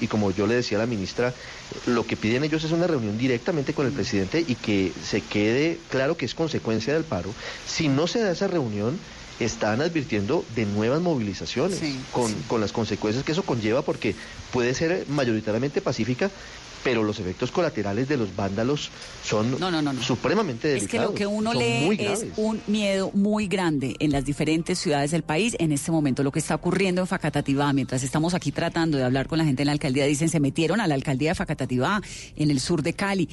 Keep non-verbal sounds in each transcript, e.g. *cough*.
y como yo le decía a la ministra, lo que piden ellos es una reunión directamente con el presidente y que se quede claro que es consecuencia del paro. Si no se da esa reunión, están advirtiendo de nuevas movilizaciones con, con las consecuencias que eso conlleva porque puede ser mayoritariamente pacífica, pero los efectos colaterales de los vándalos son supremamente delicados. Es que lo que uno lee es un miedo muy grande en las diferentes ciudades del país. En este momento, lo que está ocurriendo en Facatativá, mientras estamos aquí tratando de hablar con la gente en la alcaldía, dicen se metieron a la alcaldía de Facatativá, en el sur de Cali.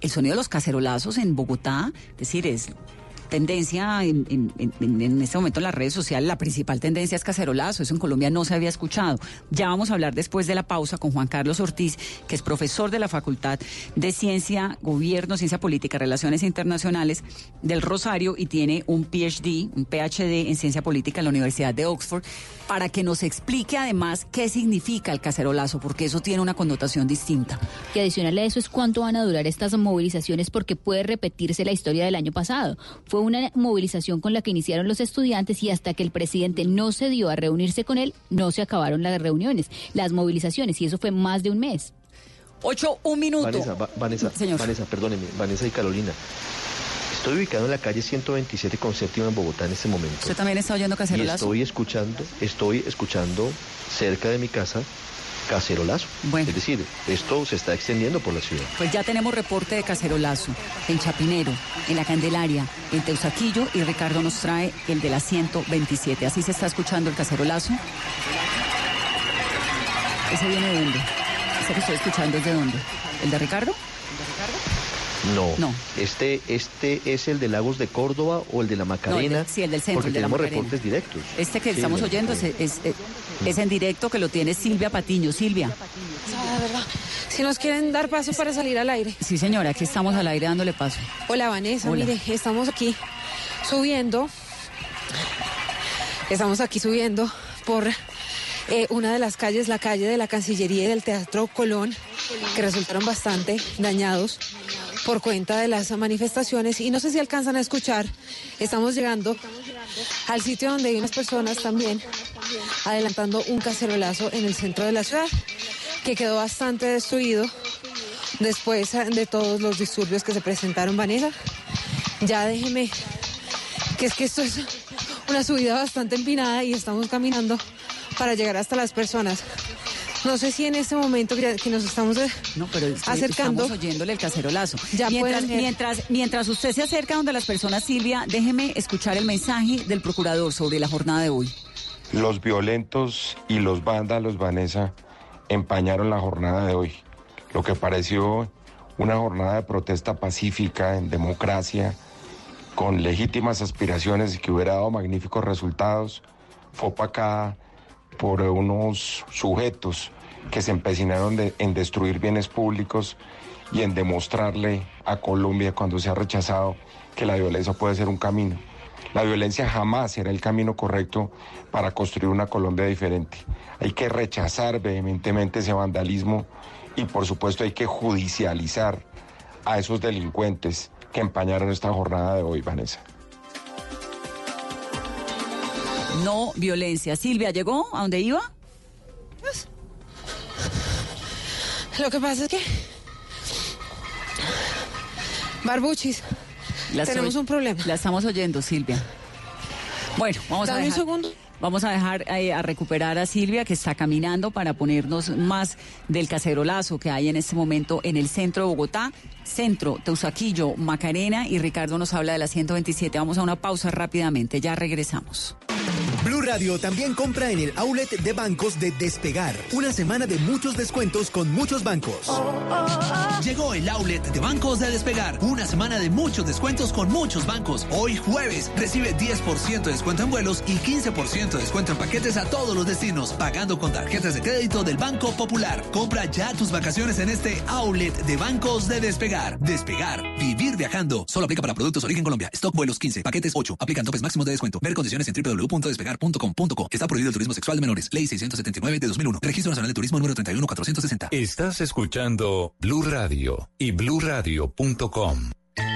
El sonido de los cacerolazos en Bogotá, es decir, es tendencia en, este momento en las redes sociales, la principal tendencia es cacerolazo. Eso en Colombia no se había escuchado. Ya vamos a hablar después de la pausa con Juan Carlos Ortiz, que es profesor de la Facultad de Ciencia, Gobierno, Ciencia Política, Relaciones Internacionales del Rosario y tiene un PhD, un PhD en Ciencia Política en la Universidad de Oxford, para que nos explique además qué significa el cacerolazo, porque eso tiene una connotación distinta. Y adicional a eso es cuánto van a durar estas movilizaciones, porque puede repetirse la historia del año pasado. Fue una movilización con la que iniciaron los estudiantes y hasta que el presidente no se dio a reunirse con él, no se acabaron las reuniones, las movilizaciones, y eso fue más de un mes. Ocho, un minuto. Vanessa, Vanessa, Vanessa, perdóneme, Vanessa y Carolina. Estoy ubicado en la calle 127 con séptima en Bogotá en este momento. ¿Usted también está oyendo Cacerolazo? Y estoy escuchando, estoy escuchando cerca de mi casa cacerolazo. Es decir, esto se está extendiendo por la ciudad. Pues ya tenemos reporte de cacerolazo en Chapinero, en La Candelaria, en Teusaquillo y Ricardo nos trae el de la 127. Así se está escuchando el cacerolazo. ¿Ese viene de dónde? ¿Ese que estoy escuchando es de dónde? ¿El de Ricardo? No, no. Este, este es el de Lagos de Córdoba o el de la Macarena. sí, el del centro. Porque el tenemos reportes directos. Este que estamos oyendo es, es, en directo que lo tiene Silvia Patiño. Silvia. Ah, verdad. Si nos quieren dar paso para salir al aire. Sí, señora, aquí estamos al aire dándole paso. Hola, Vanessa. Mire, estamos aquí subiendo. Estamos aquí subiendo por eh, una de las calles, la calle de la Cancillería y del Teatro Colón, que resultaron bastante dañados por cuenta de las manifestaciones y no sé si alcanzan a escuchar, estamos llegando al sitio donde hay unas personas también adelantando un cacerolazo en el centro de la ciudad que quedó bastante destruido después de todos los disturbios que se presentaron, Vanessa. Ya déjeme, que es que esto es una subida bastante empinada y estamos caminando para llegar hasta las personas. No sé si en este momento que nos estamos eh, no, pero acercando. Estamos oyéndole el cacerolazo. Ya mientras, mientras, mientras usted se acerca donde las personas, Silvia, déjeme escuchar el mensaje del procurador sobre la jornada de hoy. Los violentos y los vándalos, Vanessa, empañaron la jornada de hoy. Lo que pareció una jornada de protesta pacífica, en democracia, con legítimas aspiraciones y que hubiera dado magníficos resultados, fue opacada por unos sujetos que se empecinaron en destruir bienes públicos y en demostrarle a Colombia cuando se ha rechazado que la violencia puede ser un camino. La violencia jamás será el camino correcto para construir una Colombia diferente. Hay que rechazar vehementemente ese vandalismo y por supuesto hay que judicializar a esos delincuentes que empañaron esta jornada de hoy, Vanessa. No violencia. Silvia, ¿llegó a dónde iba? Pues, lo que pasa es que... Barbuchis, tenemos un problema. La estamos oyendo, Silvia. Bueno, vamos a dejar... un segundo. Vamos a dejar eh, a recuperar a Silvia que está caminando para ponernos más del cacerolazo que hay en este momento en el centro de Bogotá, centro, Teusaquillo, Macarena y Ricardo nos habla de la 127. Vamos a una pausa rápidamente, ya regresamos. Radio también compra en el outlet de bancos de Despegar. Una semana de muchos descuentos con muchos bancos. Llegó el outlet de bancos de Despegar. Una semana de muchos descuentos con muchos bancos. Hoy jueves recibe 10% de descuento en vuelos y 15% de descuento en paquetes a todos los destinos, pagando con tarjetas de crédito del Banco Popular. Compra ya tus vacaciones en este outlet de bancos de Despegar. Despegar. Vivir viajando. Solo aplica para productos origen Colombia. Stock vuelos 15. Paquetes 8. Aplican topes máximos de descuento. Ver condiciones en www.despegar Está prohibido el turismo sexual de menores. Ley 679 de 2001. Registro Nacional de Turismo número 31460. Estás escuchando Blue Radio y bluradio.com.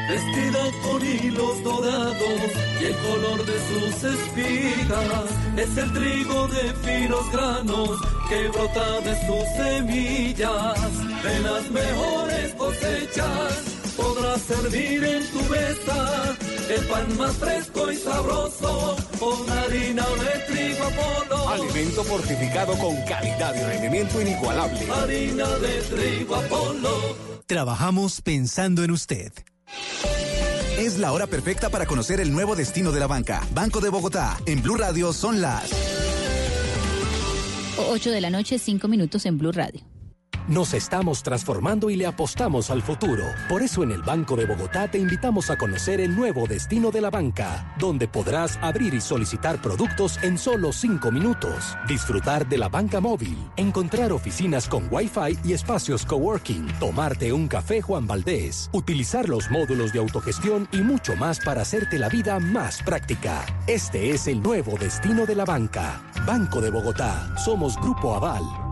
vestida con hilos dorados y el color de sus espigas es el trigo de finos granos que brota de sus semillas. De las mejores cosechas podrás servir en tu mesa el pan más fresco y sabroso con harina de trigo Apolo. Alimento fortificado con calidad y rendimiento inigualable. Harina de trigo Apolo. Trabajamos pensando en usted. Es la hora perfecta para conocer el nuevo destino de la banca. Banco de Bogotá. En Blue Radio son las 8 de la noche, 5 minutos en Blue Radio. Nos estamos transformando y le apostamos al futuro. Por eso en el Banco de Bogotá te invitamos a conocer el nuevo destino de la banca, donde podrás abrir y solicitar productos en solo 5 minutos, disfrutar de la banca móvil, encontrar oficinas con Wi-Fi y espacios coworking, tomarte un café Juan Valdés, utilizar los módulos de autogestión y mucho más para hacerte la vida más práctica. Este es el nuevo destino de la banca. Banco de Bogotá. Somos Grupo Aval.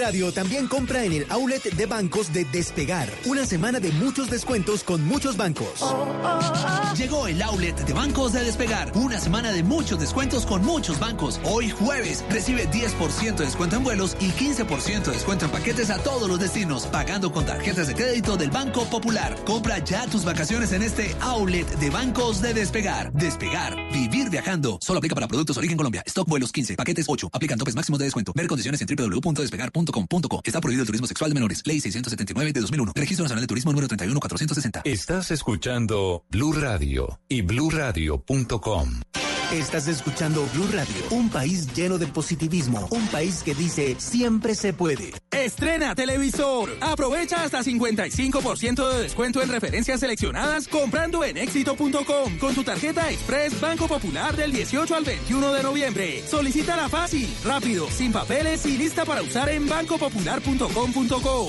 Radio también compra en el outlet de bancos de Despegar. Una semana de muchos descuentos con muchos bancos. Llegó el outlet de bancos de Despegar. Una semana de muchos descuentos con muchos bancos. Hoy jueves recibe 10% de descuento en vuelos y 15% de descuento en paquetes a todos los destinos, pagando con tarjetas de crédito del Banco Popular. Compra ya tus vacaciones en este outlet de bancos de Despegar. Despegar. Vivir viajando. Solo aplica para productos origen Colombia. Stock vuelos 15, paquetes 8. Aplican topes máximos de descuento. Ver condiciones en www.despegar Está prohibido el turismo sexual de menores. Ley 679 de 2001. Registro Nacional de Turismo número 31460. Estás escuchando Blue Radio y bluradio.com. Estás escuchando Blue Radio, un país lleno de positivismo, un país que dice siempre se puede. Estrena televisor. Aprovecha hasta 55% de descuento en referencias seleccionadas comprando en éxito.com con tu tarjeta Express Banco Popular del 18 al 21 de noviembre. Solicítala fácil, rápido, sin papeles y lista para usar en bancopopular.com.co.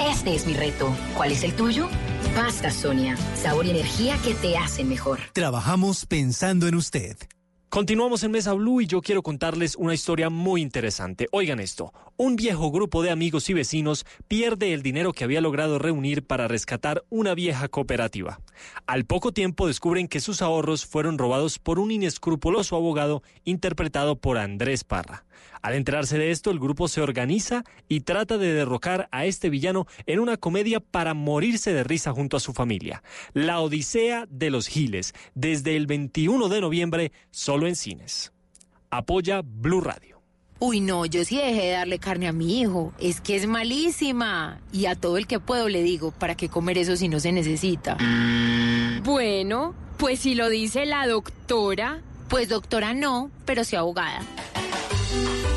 Este es mi reto. ¿Cuál es el tuyo? Pasta Sonia, sabor y energía que te hacen mejor. Trabajamos pensando en usted. Continuamos en Mesa Blue y yo quiero contarles una historia muy interesante. Oigan esto, un viejo grupo de amigos y vecinos pierde el dinero que había logrado reunir para rescatar una vieja cooperativa. Al poco tiempo descubren que sus ahorros fueron robados por un inescrupuloso abogado interpretado por Andrés Parra. Al enterarse de esto, el grupo se organiza y trata de derrocar a este villano en una comedia para morirse de risa junto a su familia. La Odisea de los Giles, desde el 21 de noviembre, solo en cines. Apoya Blue Radio. Uy, no, yo sí dejé de darle carne a mi hijo. Es que es malísima. Y a todo el que puedo le digo, ¿para qué comer eso si no se necesita? Bueno, pues si lo dice la doctora. Pues doctora no, pero sí abogada.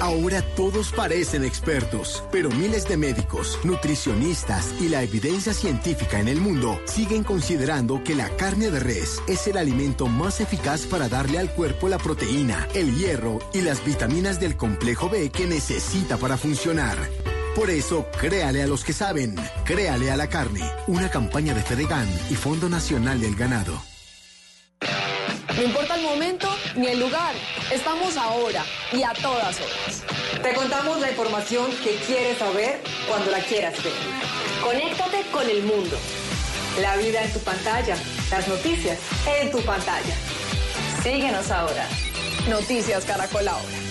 Ahora todos parecen expertos, pero miles de médicos, nutricionistas y la evidencia científica en el mundo siguen considerando que la carne de res es el alimento más eficaz para darle al cuerpo la proteína, el hierro y las vitaminas del complejo B que necesita para funcionar. Por eso, créale a los que saben, créale a la carne. Una campaña de Fedegan y Fondo Nacional del Ganado. No importa el momento ni el lugar, estamos ahora y a todas horas. Te contamos la información que quieres saber cuando la quieras ver. Conéctate con el mundo. La vida en tu pantalla, las noticias en tu pantalla. Síguenos ahora. Noticias Caracol ahora.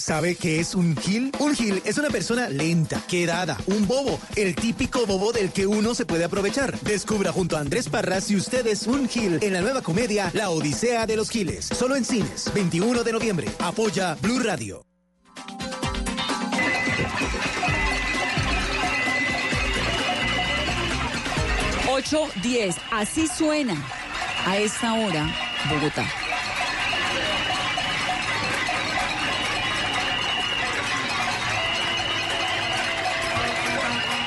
¿Sabe qué es un gil? Un gil es una persona lenta, quedada, un bobo, el típico bobo del que uno se puede aprovechar. Descubra junto a Andrés Parras si usted es un gil en la nueva comedia La Odisea de los Giles. Solo en cines, 21 de noviembre. Apoya Blue Radio. Ocho, diez. Así suena a esta hora Bogotá.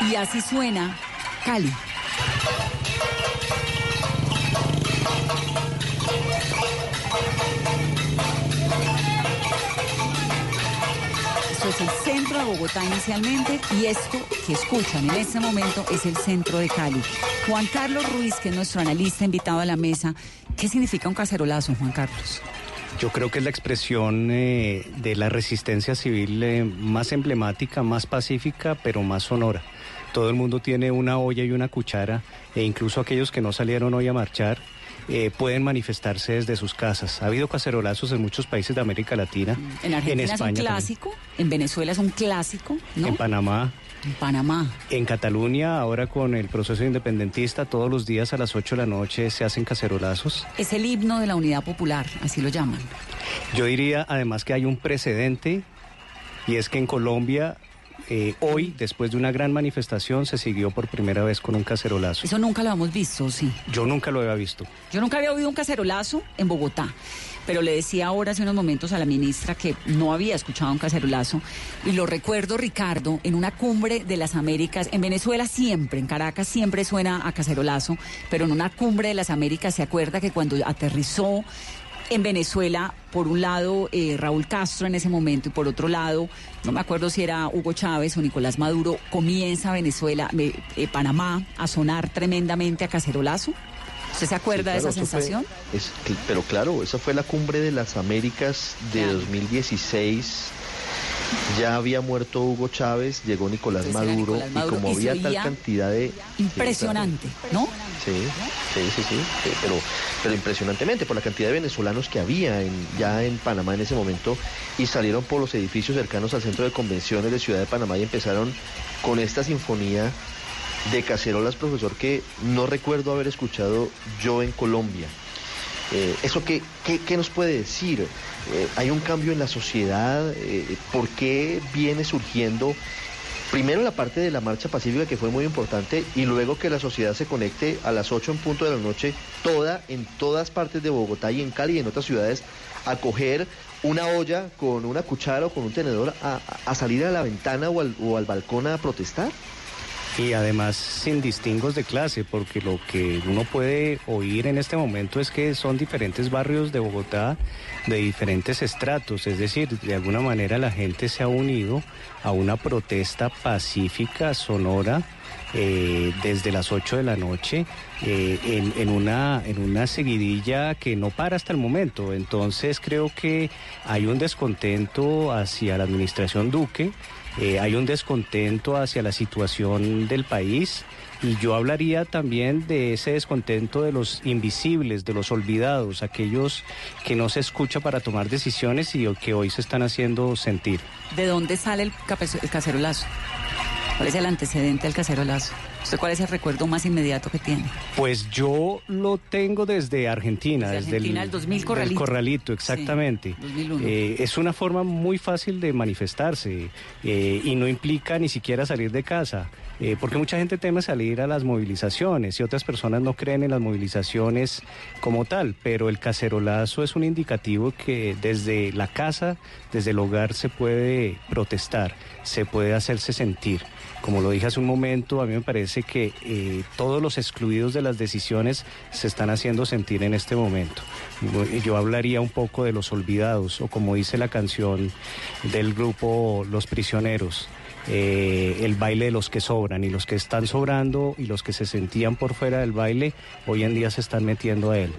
Y así suena Cali. Esto es el centro de Bogotá inicialmente y esto que escuchan en este momento es el centro de Cali. Juan Carlos Ruiz, que es nuestro analista invitado a la mesa, ¿qué significa un cacerolazo, Juan Carlos? Yo creo que es la expresión eh, de la resistencia civil eh, más emblemática, más pacífica, pero más sonora. Todo el mundo tiene una olla y una cuchara, e incluso aquellos que no salieron hoy a marchar eh, pueden manifestarse desde sus casas. Ha habido cacerolazos en muchos países de América Latina. En Argentina es un clásico, en Venezuela es un clásico, ¿no? En Panamá. En Panamá. En Cataluña, ahora con el proceso independentista, todos los días a las 8 de la noche se hacen cacerolazos. Es el himno de la unidad popular, así lo llaman. Yo diría además que hay un precedente y es que en Colombia eh, hoy, después de una gran manifestación, se siguió por primera vez con un cacerolazo. Eso nunca lo hemos visto, sí. Yo nunca lo había visto. Yo nunca había oído un cacerolazo en Bogotá. Pero le decía ahora hace unos momentos a la ministra que no había escuchado un cacerolazo. Y lo recuerdo, Ricardo, en una cumbre de las Américas. En Venezuela siempre, en Caracas siempre suena a cacerolazo. Pero en una cumbre de las Américas se acuerda que cuando aterrizó en Venezuela, por un lado eh, Raúl Castro en ese momento y por otro lado, no me acuerdo si era Hugo Chávez o Nicolás Maduro, comienza Venezuela, eh, Panamá a sonar tremendamente a cacerolazo. ¿Usted se acuerda de esa sensación? pero claro, esa fue la cumbre de las Américas de 2016 ya había muerto Hugo Chávez, llegó Nicolás, Maduro, y como había tal cantidad de... Impresionante, ¿no? Sí, sí, sí, sí, pero, pero impresionantemente por la cantidad de venezolanos que había en, ya en Panamá en ese momento y salieron por los edificios cercanos al centro de convenciones de Ciudad de Panamá y empezaron con esta sinfonía de cacerolas, profesor, que no recuerdo haber escuchado yo en Colombia. Eh, ¿Eso qué, qué, nos puede decir? Eh, ¿Hay un cambio en la sociedad? Eh, ¿Por qué viene surgiendo primero la parte de la marcha pacífica que fue muy importante y luego que la sociedad se conecte a las 8 en punto de la noche, toda, en todas partes de Bogotá y en Cali y en otras ciudades, a coger una olla con una cuchara o con un tenedor a, salir a la ventana o al, o al balcón a protestar? Y además sin distingos de clase, porque lo que uno puede oír en este momento es que son diferentes barrios de Bogotá de diferentes estratos, es decir, de alguna manera la gente se ha unido a una protesta pacífica, sonora, eh, desde las 8 de la noche eh, en, en, una, en una seguidilla que no para hasta el momento. Entonces creo que hay un descontento hacia la administración Duque eh, hay un descontento hacia la situación del país y yo hablaría también de ese descontento de los invisibles, de los olvidados, aquellos que no se escucha para tomar decisiones y que hoy se están haciendo sentir. ¿De dónde sale el, el cacerolazo? ¿Cuál es el antecedente del cacerolazo? ¿Usted cuál es el recuerdo más inmediato que tiene? Pues yo lo tengo desde Argentina, desde, el, 2000 Corralito. corralito, exactamente. Eh, es una forma muy fácil de manifestarse eh, y no implica ni siquiera salir de casa. Eh, porque mucha gente teme salir a las movilizaciones y otras personas no creen en las movilizaciones como tal, pero el cacerolazo es un indicativo que desde la casa, desde el hogar se puede protestar, se puede hacerse sentir. Como lo dije hace un momento, a mí me parece que eh, todos los excluidos de las decisiones se están haciendo sentir en este momento. Yo hablaría un poco de los olvidados, o como dice la canción del grupo Los Prisioneros. Eh, el baile de los que sobran y los que están sobrando y los que se sentían por fuera del baile hoy en día se están metiendo a él.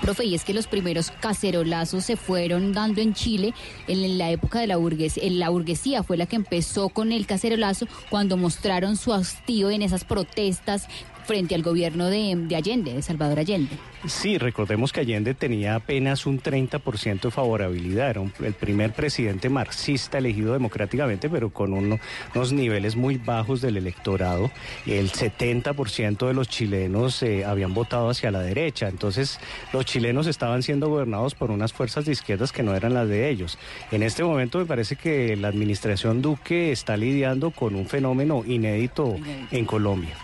Profe, y es que los primeros cacerolazos se fueron dando en Chile en la época de la burguesía. La burguesía fue la que empezó con el cacerolazo cuando mostraron su hastío en esas protestas frente al gobierno de, de Allende, de Salvador Allende. Sí, recordemos que Allende tenía apenas un 30% de favorabilidad, era el primer presidente marxista elegido democráticamente, pero con unos niveles muy bajos del electorado. El 70% de los chilenos eh, habían votado hacia la derecha, entonces los chilenos estaban siendo gobernados por unas fuerzas de izquierdas que no eran las de ellos. En este momento me parece que la administración Duque está lidiando con un fenómeno inédito en Colombia.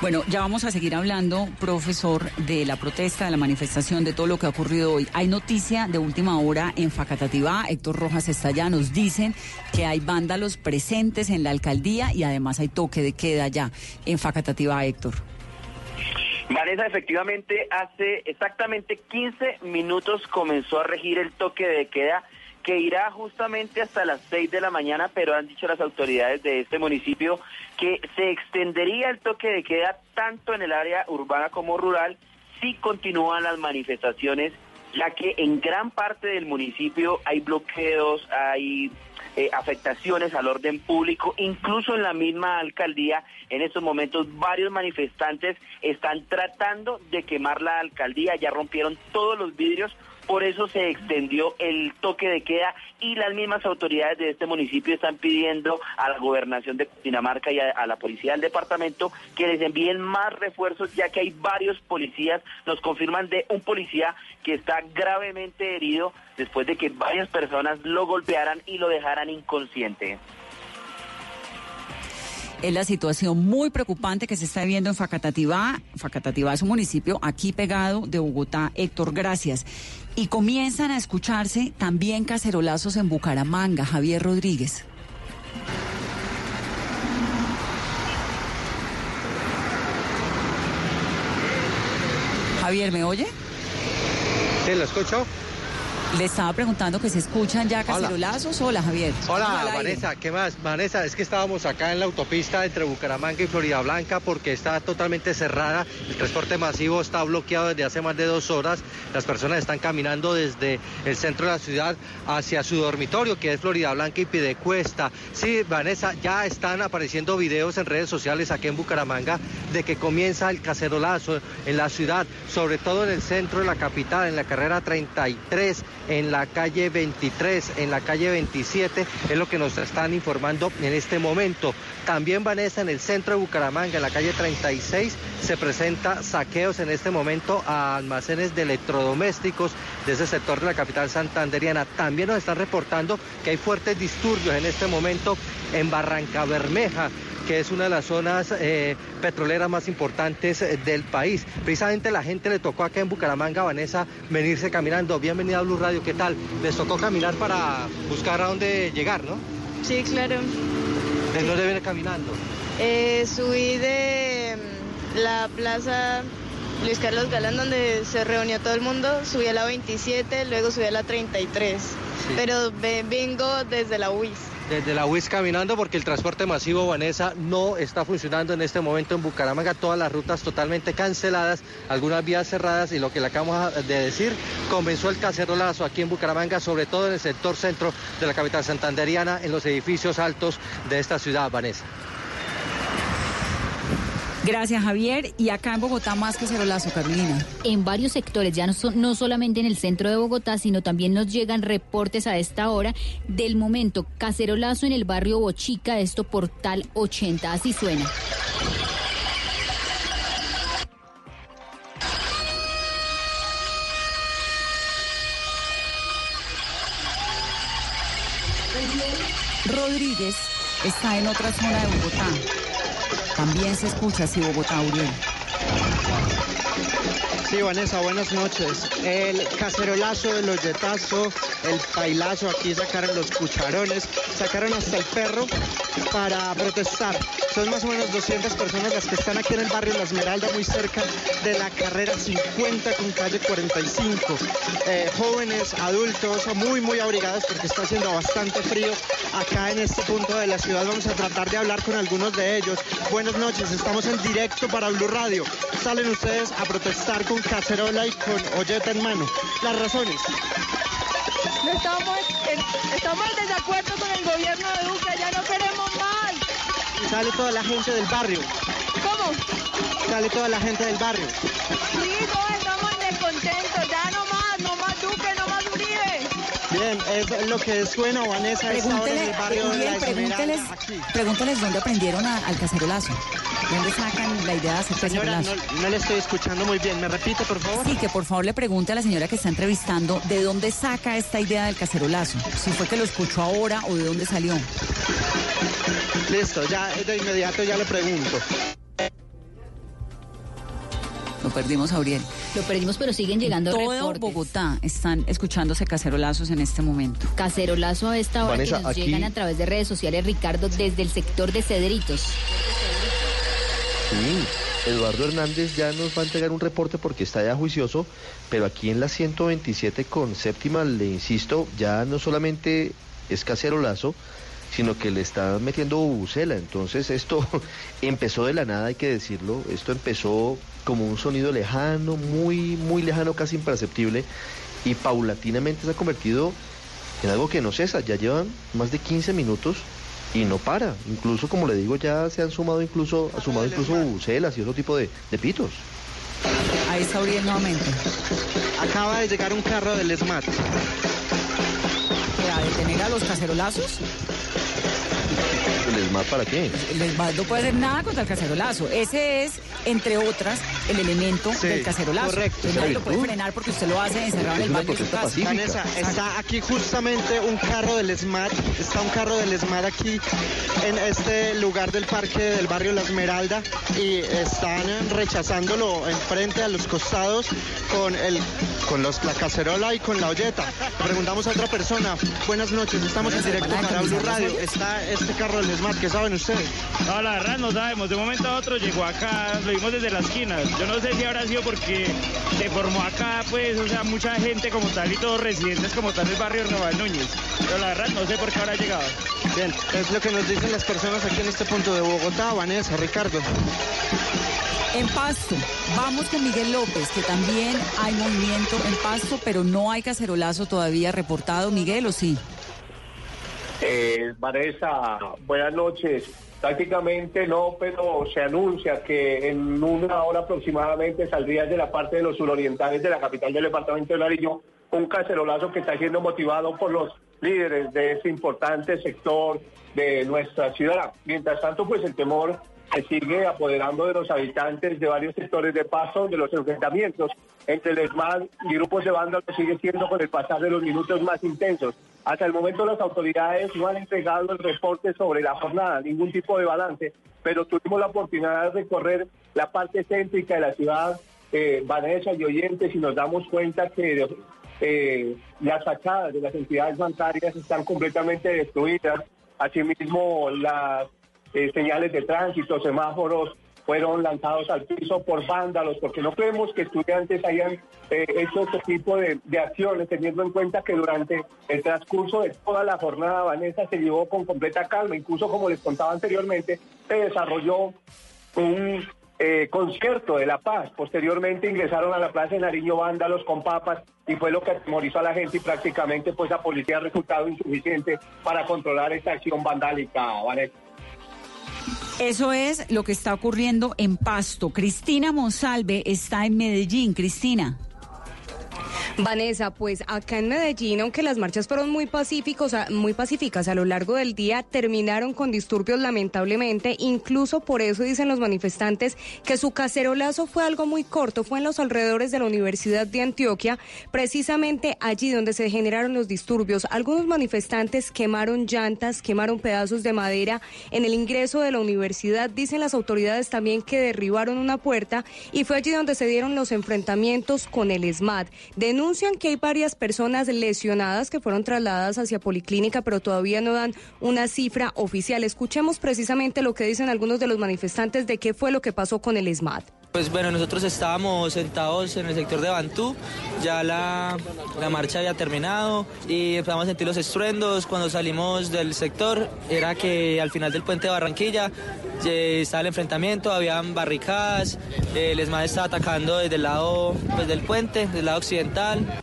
Bueno, ya vamos a seguir hablando, profesor, de la protesta, de la manifestación, de todo lo que ha ocurrido hoy. Hay noticia de última hora en Facatativá. Héctor Rojas está allá. Nos dicen que hay vándalos presentes en la alcaldía y además hay toque de queda ya en Facatativá, Héctor. Vanessa, efectivamente, hace exactamente 15 minutos comenzó a regir el toque de queda que irá justamente hasta las 6 de la mañana, pero han dicho las autoridades de este municipio que se extendería el toque de queda tanto en el área urbana como rural si continúan las manifestaciones, ya que en gran parte del municipio hay bloqueos, hay eh, afectaciones al orden público, incluso en la misma alcaldía. En estos momentos varios manifestantes están tratando de quemar la alcaldía, ya rompieron todos los vidrios por eso se extendió el toque de queda y las mismas autoridades de este municipio están pidiendo a la gobernación de Dinamarca y a, la policía del departamento que les envíen más refuerzos ya que hay varios policías, nos confirman de un policía que está gravemente herido después de que varias personas lo golpearan y lo dejaran inconsciente es la situación muy preocupante que se está viendo en Facatativá. Facatativá es un municipio aquí pegado de Bogotá. Héctor, gracias. Y comienzan a escucharse también cacerolazos en Bucaramanga. Javier Rodríguez. Javier, ¿me oye? Sí, lo escucho. Le estaba preguntando que se escuchan ya cacerolazos. Hola, Javier. Hola, Vanessa. ¿Qué más? Vanessa, es que estábamos acá en la autopista entre Bucaramanga y Florida Blanca porque está totalmente cerrada. El transporte masivo está bloqueado desde hace más de dos horas. Las personas están caminando desde el centro de la ciudad hacia su dormitorio, que es Florida Blanca y Pidecuesta. Sí, Vanessa, ya están apareciendo videos en redes sociales aquí en Bucaramanga de que comienza el cacerolazo en la ciudad, sobre todo en el centro de la capital, en la carrera 33 en la calle 23, en la calle 27, es lo que nos están informando en este momento. También Vanessa, en el centro de Bucaramanga, en la calle 36, se presenta saqueos en este momento a almacenes de electrodomésticos de ese sector de la capital santanderiana. También nos están reportando que hay fuertes disturbios en este momento en Barranca Bermeja que es una de las zonas eh, petroleras más importantes eh, del país. Precisamente la gente le tocó acá en Bucaramanga, Vanessa, venirse caminando. Bienvenida a Blue Radio, ¿qué tal? Les tocó caminar para buscar a dónde llegar, ¿no? Sí, claro. ¿De dónde viene caminando? Eh, subí de mm, la plaza Luis Carlos Galán, donde se reunió todo el mundo, subí a la 27, luego subí a la 33, pero vengo desde la UIS desde la UIS caminando porque el transporte masivo Vanessa no está funcionando en este momento en Bucaramanga, todas las rutas totalmente canceladas, algunas vías cerradas y lo que le acabamos de decir, comenzó el cacerolazo aquí en Bucaramanga, sobre todo en el sector centro de la capital santanderiana, en los edificios altos de esta ciudad, Vanessa. Gracias, Javier. Y acá en Bogotá más que cerolazo, Carolina. En varios sectores, ya no, no solamente en el centro de Bogotá, sino también nos llegan reportes a esta hora del momento cacerolazo en el barrio Bochica, esto Portal 80. Así suena. Rodríguez está en otra zona de Bogotá. También se escucha así Bogotá, Uriel. Sí, Vanessa, buenas noches. El cacerolazo, el hoyetazo, el bailazo, aquí sacaron los cucharones, sacaron hasta el perro para protestar. Son más o menos 200 personas las que están aquí en el barrio La Esmeralda, muy cerca de la carrera 50 con calle 45. Eh, jóvenes, adultos, muy, muy abrigados porque está haciendo bastante frío acá en este punto de la ciudad. Vamos a tratar de hablar con algunos de ellos. Buenas noches, estamos en directo para Blue Radio. Salen ustedes a protestar con cacerola y con olleta en mano. Las razones. estamos, en, estamos en desacuerdo con el gobierno de Duque, ya no queremos más. Sale toda la gente del barrio. ¿Cómo? Sale toda la gente del barrio. Sí, todos estamos descontentos. Ya no más, no más Duque, no más Uribe. Bien, es lo que suena, Vanessa, hora en el barrio de la pregúnteles, pregúnteles dónde aprendieron a- al cacerolazo. ¿Dónde sacan la idea de hacer Señora, cacerolazo? no, no le estoy escuchando muy bien. ¿Me repite, por favor? Sí, que por favor le pregunte a la señora que está entrevistando de dónde saca esta idea del cacerolazo. Si fue que lo escuchó ahora o de dónde salió. Listo, ya de inmediato ya le pregunto. Lo perdimos, Auriel. Lo perdimos, pero siguen llegando Todo reportes. Bogotá están escuchándose cacerolazos en este momento. Cacerolazo a esta hora Vanessa, que nos aquí- llegan a través de redes sociales, Ricardo, desde el sector de Cedritos. Sí, Eduardo Hernández ya nos va a entregar un reporte porque está ya juicioso, pero aquí en la 127 con séptima, le insisto, ya no solamente es cacerolazo, sino que le está metiendo bubucela. Entonces esto *laughs* empezó de la nada, hay que decirlo. Esto empezó como un sonido lejano, muy, muy lejano, casi imperceptible, y paulatinamente se ha convertido en algo que no cesa. Ya llevan más de 15 minutos y no para. Incluso, como le digo, ya se han sumado incluso, ha sumado incluso bubucelas y otro tipo de, de pitos. Ahí está Uriel nuevamente. Acaba de llegar un carro del SMAT. ¿A detener a los cacerolazos? ¿El ESMAD para qué? El ESMAD no puede hacer nada contra el cacerolazo. Ese es, entre otras, el elemento Sí, del cacerolazo. correcto. Nadie lo puede frenar porque usted lo hace encerrado en el baño de su casa. Vanessa, está aquí justamente un carro del SMAT, está un carro del SMAT aquí en este lugar del parque del barrio La Esmeralda y están rechazándolo enfrente a los costados con el con los, la cacerola y con la olleta. Le preguntamos a otra persona, buenas noches, estamos en directo para Blue Radio, está este carro del SMAT, ¿qué saben ustedes? No, la verdad no sabemos. De un momento a otro llegó acá, lo vimos desde la esquina. Yo no sé si habrá sido porque se formó acá, pues, o sea, mucha gente como tal y todos residentes como tal del barrio Nueva Núñez. Pero la verdad no sé por qué habrá llegado. Bien, es lo que nos dicen las personas aquí en este punto de Bogotá, Vanessa, Ricardo. En Pasto, vamos con Miguel López, que también hay movimiento en Pasto, pero no hay cacerolazo todavía reportado. Miguel, ¿o sí? Eh, Vanessa, buenas noches. Prácticamente no, pero se anuncia que en una hora aproximadamente saldría de la parte de los surorientales de la capital del departamento de Nariño un cacerolazo que está siendo motivado por los líderes de este importante sector de nuestra ciudad. Mientras tanto, pues el temor se sigue apoderando de los habitantes de varios sectores de paso, de los enfrentamientos entre el ESMAD y grupos de vándalos sigue siendo con el pasar de los minutos más intensos. Hasta el momento las autoridades no han entregado el reporte sobre la jornada, ningún tipo de balance, pero tuvimos la oportunidad de recorrer la parte céntrica de la ciudad, eh, Vanessa y oyentes, y nos damos cuenta que eh, las fachadas de las entidades bancarias están completamente destruidas, asimismo las eh, señales de tránsito, semáforos fueron lanzados al piso por vándalos, porque no creemos que estudiantes hayan eh, hecho este tipo de, acciones, teniendo en cuenta que durante el transcurso de toda la jornada Vanessa se llevó con completa calma, incluso como les contaba anteriormente, se desarrolló un eh, concierto de La Paz. Posteriormente ingresaron a la Plaza de Nariño vándalos con papas y fue lo que atemorizó a la gente y prácticamente pues la policía ha resultado insuficiente para controlar esta acción vandálica, Vanessa. Eso es lo que está ocurriendo en Pasto. Cristina Monsalve está en Medellín. Cristina. Vanessa, pues acá en Medellín, aunque las marchas fueron muy pacíficos, muy pacíficas a lo largo del día, terminaron con disturbios lamentablemente. Incluso por eso dicen los manifestantes que su cacerolazo fue algo muy corto, fue en los alrededores de la Universidad de Antioquia, precisamente allí donde se generaron los disturbios. Algunos manifestantes quemaron llantas, quemaron pedazos de madera en el ingreso de la universidad. Dicen las autoridades también que derribaron una puerta y fue allí donde se dieron los enfrentamientos con el SMAT. Denuncian que hay varias personas lesionadas que fueron trasladadas hacia Policlínica, pero todavía no dan una cifra oficial. Escuchemos precisamente lo que dicen algunos de los manifestantes de qué fue lo que pasó con el SMAT. Pues bueno, nosotros estábamos sentados en el sector de Bantú, ya la, la marcha había terminado y empezamos a sentir los estruendos. Cuando salimos del sector era que al final del puente de Barranquilla eh, estaba el enfrentamiento, habían barricadas, eh, el ESMAD estaba atacando desde el lado pues, del puente, del lado occidental.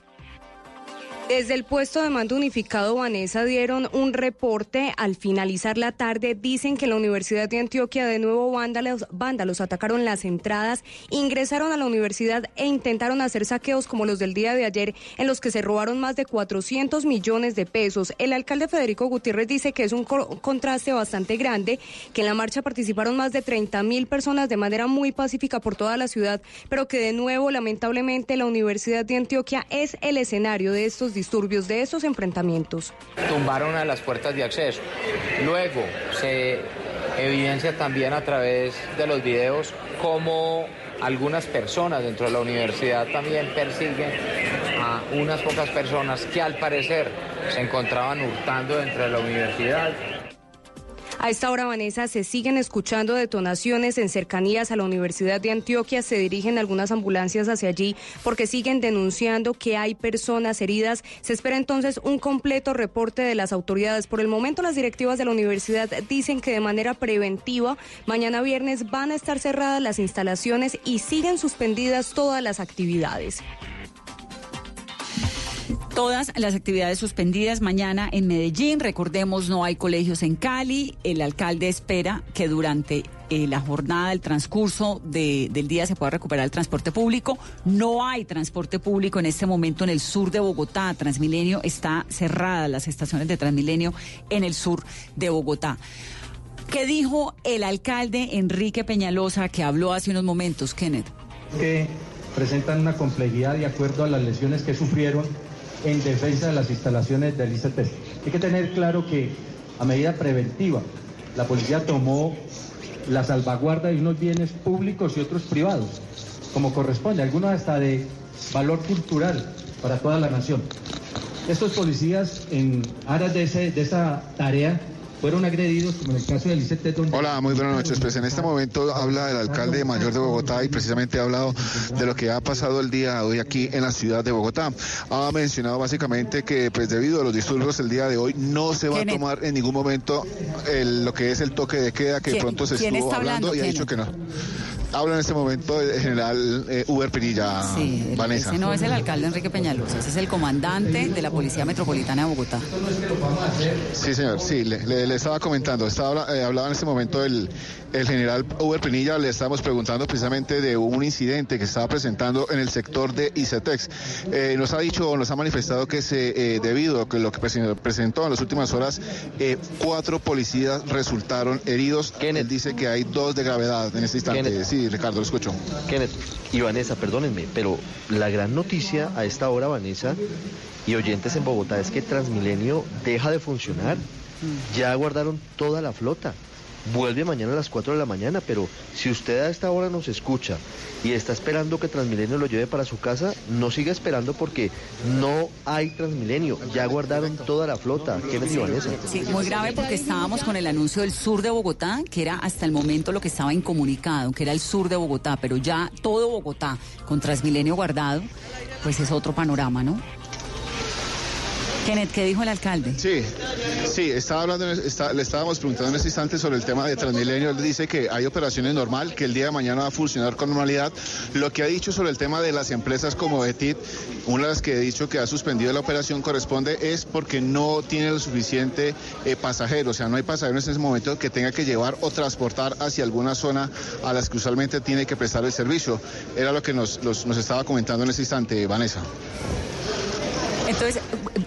Desde el puesto de mando unificado Vanessa dieron un reporte al finalizar la tarde. Dicen que en la Universidad de Antioquia de nuevo vándalos, atacaron las entradas, ingresaron a la universidad e intentaron hacer saqueos como los del día de ayer en los que se robaron más de 400 millones de pesos. El alcalde Federico Gutiérrez dice que es un contraste bastante grande, que en la marcha participaron más de 30 mil personas de manera muy pacífica por toda la ciudad, pero que de nuevo lamentablemente la Universidad de Antioquia es el escenario de estos disturbios, de esos enfrentamientos. Tumbaron a las puertas de acceso. Luego se evidencia también a través de los videos cómo algunas personas dentro de la universidad también persiguen a unas pocas personas que al parecer se encontraban hurtando dentro de la universidad a esta hora, Vanessa, se siguen escuchando detonaciones en cercanías a la Universidad de Antioquia. Se dirigen algunas ambulancias hacia allí porque siguen denunciando que hay personas heridas. Se espera entonces un completo reporte de las autoridades. Por el momento, las directivas de la universidad dicen que de manera preventiva, mañana viernes van a estar cerradas las instalaciones y siguen suspendidas todas las actividades. Todas las actividades suspendidas mañana en Medellín. Recordemos, no hay colegios en Cali. El alcalde espera que durante eh, la jornada, el transcurso del día se pueda recuperar el transporte público. No hay transporte público en este momento en el sur de Bogotá. Transmilenio está cerrada, las estaciones de Transmilenio en el sur de Bogotá. ¿Qué dijo el alcalde Enrique Peñalosa que habló hace unos momentos, Kenneth? Que presentan una complejidad de acuerdo a las lesiones que sufrieron en defensa de las instalaciones del ICT. Hay que tener claro que a medida preventiva la policía tomó la salvaguarda de unos bienes públicos y otros privados, como corresponde, algunos hasta de valor cultural para toda la nación. Estos policías en aras de, de esa tarea fueron agredidos, como en el caso del ICT. Hola, muy buenas noches. Pues en este momento habla el alcalde mayor de Bogotá y precisamente ha hablado de lo que ha pasado el día de hoy aquí en la ciudad de Bogotá. Ha mencionado básicamente que pues debido a los disturbios el día de hoy no se va a tomar en ningún momento lo que es el toque de queda que pronto se estuvo hablando, y ha dicho que no. Habla en este momento el general eh, Uber Pinilla, sí, Vanessa. Ese no es el alcalde Enrique Peñalosa, ese es el comandante de la Policía Metropolitana de Bogotá. Sí, señor, sí, le, estaba comentando, estaba, eh, hablaba en este momento el, el general Uber Pinilla, le estábamos preguntando precisamente de un incidente que se estaba presentando en el sector de ICETEX. Eh, nos ha dicho, nos ha manifestado que se, debido a que lo que presentó en las últimas horas, cuatro policías resultaron heridos. Él dice que hay dos de gravedad en este instante. Sí, Sí, Ricardo, lo escucho. Kenneth y Vanessa, perdónenme, pero la gran noticia a esta hora, Vanessa, y oyentes en Bogotá, es que Transmilenio deja de funcionar. Ya guardaron toda la flota vuelve mañana a las 4 de la mañana, pero si usted a esta hora nos escucha y está esperando que Transmilenio lo lleve para su casa, no siga esperando porque no hay Transmilenio, ya guardaron toda la flota. ¿Qué eso? Sí, muy grave porque estábamos con el anuncio del sur de Bogotá, que era hasta el momento lo que estaba incomunicado, que era el sur de Bogotá, pero ya todo Bogotá con Transmilenio guardado, pues es otro panorama, ¿no? Kenneth, ¿qué dijo el alcalde? Sí, sí, estaba hablando, le estábamos preguntando en este instante sobre el tema de Transmilenio. Él dice que hay operaciones normal, que el día de mañana va a funcionar con normalidad. Lo que ha dicho sobre el tema de las empresas como Etit, una de las que he dicho que ha suspendido la operación corresponde es porque no tiene lo suficiente eh, pasajeros, o sea, no hay pasajeros en ese momento que tenga que llevar o transportar hacia alguna zona a las que usualmente tiene que prestar el servicio. Era lo que nos, nos estaba comentando en ese instante, Vanessa. Entonces,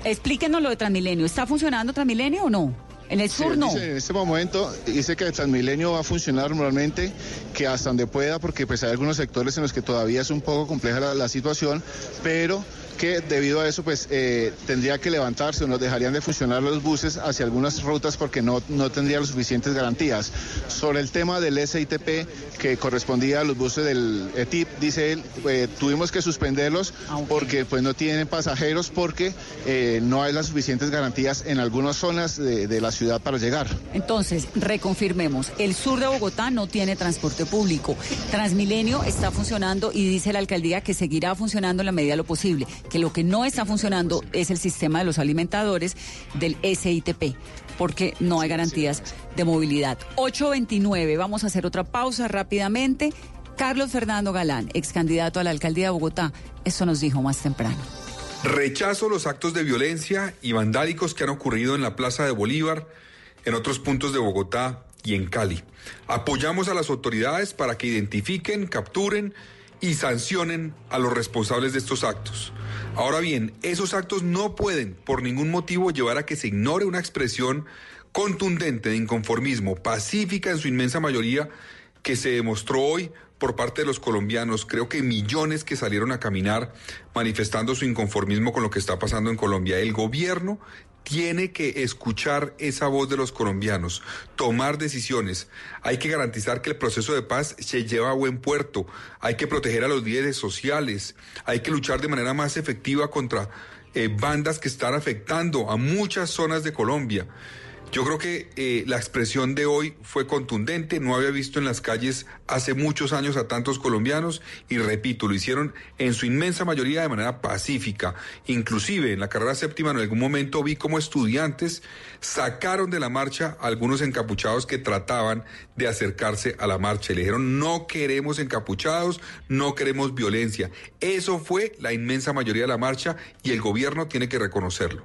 explíquenos lo de Transmilenio. ¿Está funcionando Transmilenio o no? En el sur no. en este momento dice que el Transmilenio va a funcionar normalmente, que hasta donde pueda, porque pues hay algunos sectores en los que todavía es un poco compleja la situación, pero que debido a eso pues eh, tendría que levantarse o nos dejarían de funcionar los buses hacia algunas rutas porque no, no tendría las suficientes garantías. Sobre el tema del SITP que correspondía a los buses del ETIP, dice él, eh, tuvimos que suspenderlos ah, porque pues no tienen pasajeros porque eh, no hay las suficientes garantías en algunas zonas de, de la ciudad para llegar. Entonces, reconfirmemos, el sur de Bogotá no tiene transporte público. Transmilenio está funcionando y dice la alcaldía que seguirá funcionando en la medida de lo posible que lo que no está funcionando es el sistema de los alimentadores del SITP porque no hay garantías de movilidad. 829, vamos a hacer otra pausa rápidamente. Carlos Fernando Galán, ex candidato a la alcaldía de Bogotá, eso nos dijo más temprano. Rechazo los actos de violencia y vandálicos que han ocurrido en la Plaza de Bolívar, en otros puntos de Bogotá y en Cali. Apoyamos a las autoridades para que identifiquen, capturen y sancionen a los responsables de estos actos. Ahora bien, esos actos no pueden por ningún motivo llevar a que se ignore una expresión contundente de inconformismo, pacífica en su inmensa mayoría, que se demostró hoy por parte de los colombianos, creo que millones que salieron a caminar manifestando su inconformismo con lo que está pasando en Colombia. El gobierno tiene que escuchar esa voz de los colombianos, tomar decisiones. Hay que garantizar que el proceso de paz se lleva a buen puerto. Hay que proteger a los líderes sociales. Hay que luchar de manera más efectiva contra eh, bandas que están afectando a muchas zonas de Colombia. Yo creo que eh, la expresión de hoy fue contundente, no había visto en las calles hace muchos años a tantos colombianos y repito, lo hicieron en su inmensa mayoría de manera pacífica. Inclusive en la carrera séptima en algún momento vi como estudiantes sacaron de la marcha a algunos encapuchados que trataban de acercarse a la marcha le dijeron no queremos encapuchados, no queremos violencia. Eso fue la inmensa mayoría de la marcha y el gobierno tiene que reconocerlo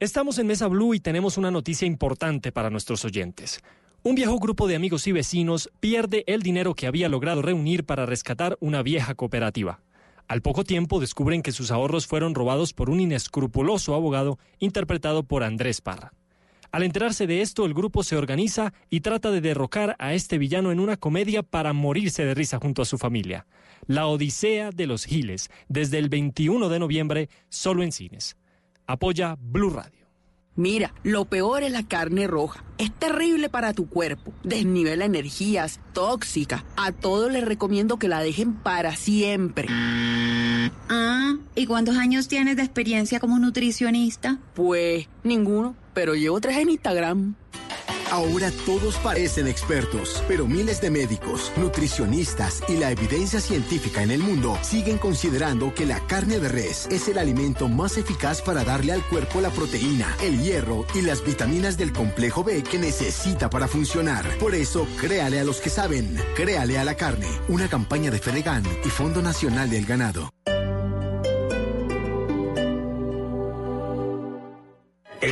Estamos en Mesa Blue y tenemos una noticia importante para nuestros oyentes. Un viejo grupo de amigos y vecinos pierde el dinero que había logrado reunir para rescatar una vieja cooperativa. Al poco tiempo descubren que sus ahorros fueron robados por un inescrupuloso abogado interpretado por Andrés Parra. Al enterarse de esto, el grupo se organiza y trata de derrocar a este villano en una comedia para morirse de risa junto a su familia. La Odisea de los Giles, desde el 21 de noviembre, solo en cines. Apoya Blue Radio. Mira, lo peor es la carne roja. Es terrible para tu cuerpo. Desnivela energías, tóxica. A todos les recomiendo que la dejen para siempre. Ah, ¿y cuántos años tienes de experiencia como nutricionista? Pues ninguno, pero llevo tres en Instagram. Ahora todos parecen expertos, pero miles de médicos, nutricionistas y la evidencia científica en el mundo siguen considerando que la carne de res es el alimento más eficaz para darle al cuerpo la proteína, el hierro y las vitaminas del complejo B que necesita para funcionar. Por eso, créale a los que saben, créale a la carne. Una campaña de Fedegan y Fondo Nacional del Ganado.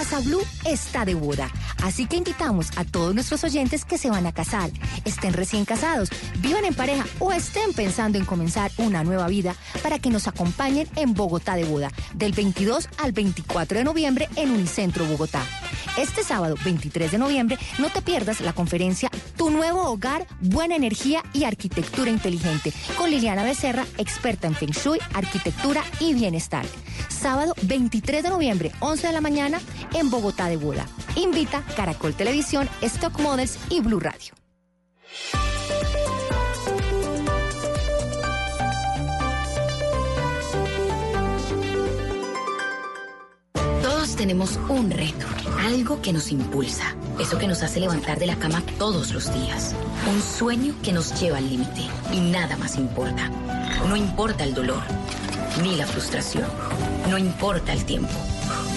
Casa Blue está de boda, así que invitamos a todos nuestros oyentes que se van a casar, estén recién casados, vivan en pareja o estén pensando en comenzar una nueva vida para que nos acompañen en Bogotá de boda, del 22 al 24 de noviembre en Unicentro Bogotá. Este sábado 23 de noviembre no te pierdas la conferencia Tu nuevo hogar, buena energía y arquitectura inteligente con Liliana Becerra, experta en Feng Shui, arquitectura y bienestar. Sábado 23 de noviembre, 11 de la mañana en Bogotá de Boda. Invita Caracol Televisión, Stock Models y Blue Radio. Todos tenemos un reto, algo que nos impulsa, eso que nos hace levantar de la cama todos los días, un sueño que nos lleva al límite y nada más importa. No importa el dolor, ni la frustración, no importa el tiempo.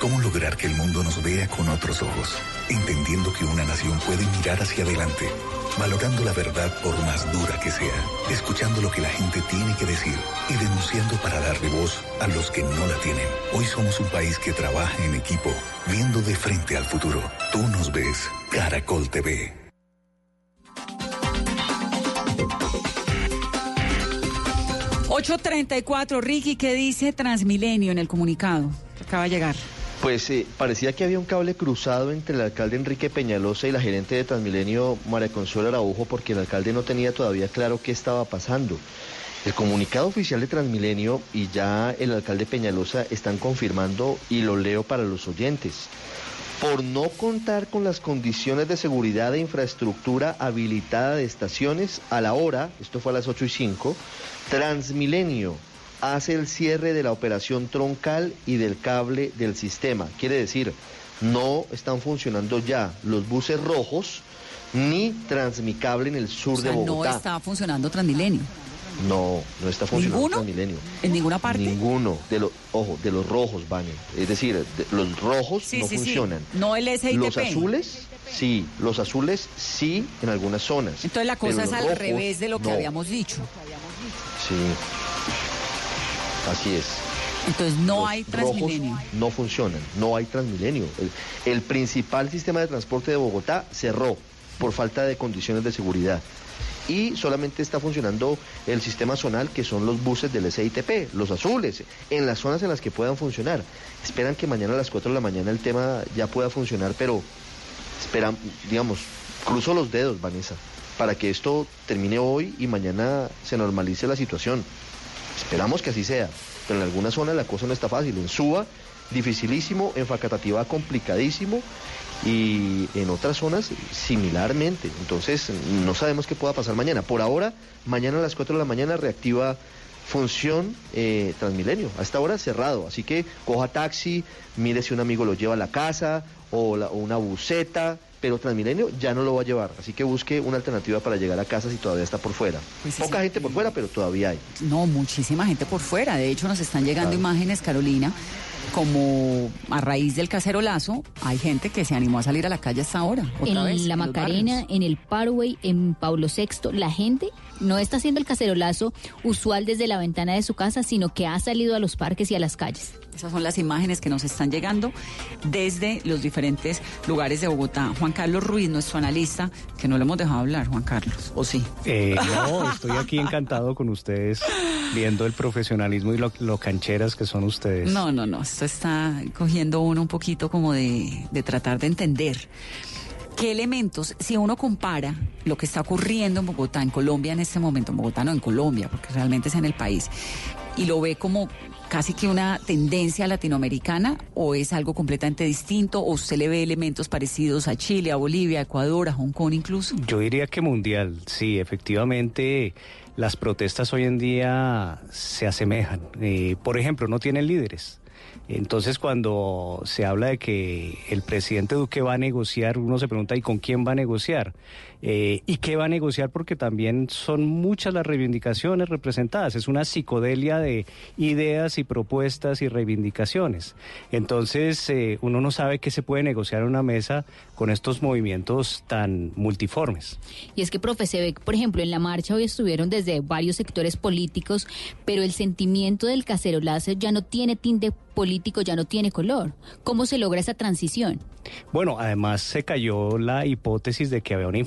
¿Cómo lograr que el mundo nos vea con otros ojos? Entendiendo que una nación puede mirar hacia adelante, valorando la verdad por más dura que sea, escuchando lo que la gente tiene que decir y denunciando para darle voz a los que no la tienen. Hoy somos un país que trabaja en equipo, viendo de frente al futuro. Tú nos ves, Caracol TV. ...834, Ricky, ¿qué dice Transmilenio en el comunicado? Acaba de llegar. Pues eh, parecía que había un cable cruzado entre el alcalde Enrique Peñalosa y la gerente de Transmilenio, María Consuelo Araujo, porque el alcalde no tenía todavía claro qué estaba pasando. El comunicado oficial de Transmilenio y ya el alcalde Peñalosa están confirmando, y lo leo para los oyentes, por no contar con las condiciones de seguridad e infraestructura habilitada de estaciones a la hora, esto fue a las 8 y 5, Transmilenio hace el cierre de la operación troncal y del cable del sistema. Quiere decir, no están funcionando ya los buses rojos ni Transmicable en el sur de Bogotá. No está funcionando Transmilenio. No, no está funcionando Transmilenio. ¿En ninguna parte? Ninguno. De los, ojo, de los rojos, Vane. Es decir, los rojos no funcionan. No el SITP. Los azules, sí. Los azules, sí, en algunas zonas. Entonces la cosa es al revés de lo que habíamos dicho. Sí. Así es. Entonces no hay Transmilenio. No funcionan, no hay Transmilenio. El, principal sistema de transporte de Bogotá cerró por falta de condiciones de seguridad. Y solamente está funcionando el sistema zonal, que son los buses del SITP, los azules, en las zonas en las que puedan funcionar. Esperan que mañana a las 4 de la mañana el tema ya pueda funcionar, pero esperan, digamos, cruzo los dedos, Vanessa, para que esto termine hoy y mañana se normalice la situación. Esperamos que así sea, pero en algunas zonas la cosa no está fácil. En Suba, dificilísimo, en Facatativá, complicadísimo, y en otras zonas similarmente. Entonces, no sabemos qué pueda pasar mañana. Por ahora, mañana a las 4 de la mañana reactiva función eh, Transmilenio. A esta hora cerrado. Así que coja taxi, mire si un amigo lo lleva a la casa o, o una buseta pero Transmilenio ya no lo va a llevar, así que busque una alternativa para llegar a casa si todavía está por fuera. Pues Poca gente por fuera, pero todavía hay. No, muchísima gente por fuera. De hecho, nos están llegando imágenes, Carolina, como a raíz del cacerolazo, hay gente que se animó a salir a la calle hasta ahora. en la Macarena, en el Parway, en Pablo VI, la gente no está haciendo el cacerolazo usual desde la ventana de su casa, sino que ha salido a los parques y a las calles. Esas son las imágenes que nos están llegando desde los diferentes lugares de Bogotá. Juan Carlos Ruiz, nuestro analista, que no le hemos dejado hablar, Juan Carlos, ¿o sí? Eh, no, estoy aquí encantado con ustedes, viendo el profesionalismo y lo, cancheras que son ustedes. No, no, no, esto está cogiendo uno un poquito como de, de tratar de entender. ¿Qué elementos, si uno compara lo que está ocurriendo en Bogotá, en Colombia en este momento, en Bogotá no en Colombia, porque realmente es en el país, y lo ve como casi que una tendencia latinoamericana o es algo completamente distinto o usted le ve elementos parecidos a Chile, a Bolivia, a Ecuador, a Hong Kong incluso? Yo diría que mundial, sí, efectivamente las protestas hoy en día se asemejan. Eh, por ejemplo, no tienen líderes. Entonces, cuando se habla de que el presidente Duque va a negociar, uno se pregunta, ¿y con quién va a negociar? Eh, ¿Y qué va a negociar? Porque también son muchas las reivindicaciones representadas. Es una psicodelia de ideas y propuestas y reivindicaciones. Entonces, eh, uno no sabe qué se puede negociar en una mesa con estos movimientos tan multiformes. Y es que, profe, se ve, por ejemplo, en la marcha hoy estuvieron desde varios sectores políticos, pero el sentimiento del cacerolazo ya no tiene tinte político, ya no tiene color. ¿Cómo se logra esa transición? Bueno, además se cayó la hipótesis de que había una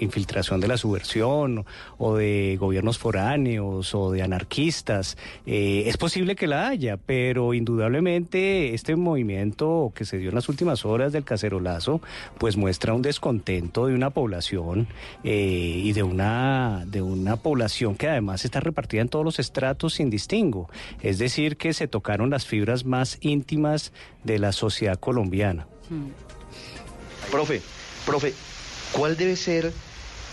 infiltración de la subversión o de gobiernos foráneos o de anarquistas. Eh, es posible que la haya, pero indudablemente este movimiento que se dio en las últimas horas del cacerolazo, pues muestra un descontento de una población eh, y de una, de una población que además está repartida en todos los estratos sin distingo. Es decir, que se tocaron las fibras más íntimas de la sociedad colombiana. Profe, profe, ¿cuál debe ser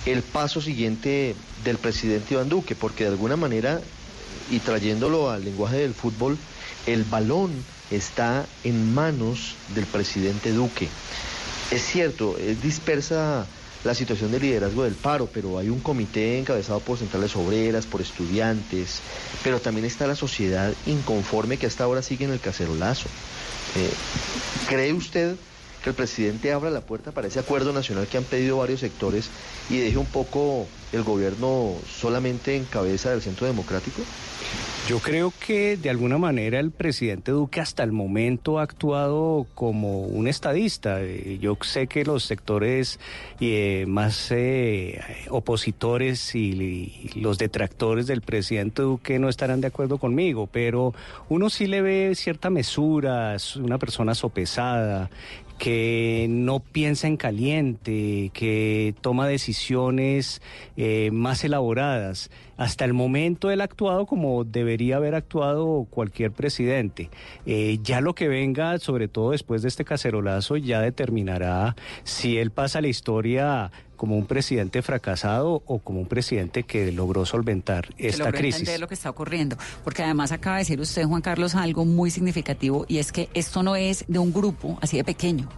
el paso siguiente del presidente Iván Duque? Porque de alguna manera, y trayéndolo al lenguaje del fútbol, el balón está en manos del presidente Duque. Es cierto, es dispersa la situación de liderazgo del paro, pero hay un comité encabezado por centrales obreras, por estudiantes, pero también está la sociedad inconforme que hasta ahora sigue en el cacerolazo. Eh, ¿Cree usted que el presidente abra la puerta para ese acuerdo nacional que han pedido varios sectores y deje un poco el gobierno solamente en cabeza del centro democrático? Yo creo que de alguna manera el presidente Duque hasta el momento ha actuado como un estadista. Eh, yo sé que los sectores eh, más eh, opositores y, los detractores del presidente Duque no estarán de acuerdo conmigo, pero uno sí le ve cierta mesura, es una persona sopesada, que no piensa en caliente, que toma decisiones más elaboradas. Hasta el momento él ha actuado como debería haber actuado cualquier presidente. Eh, ya lo que venga, sobre todo después de este cacerolazo, ya determinará si él pasa la historia como un presidente fracasado o como un presidente que logró solventar esta logró crisis. Entender lo que está ocurriendo, porque además acaba de decir usted, Juan Carlos, algo muy significativo y es que esto no es de un grupo así de pequeño.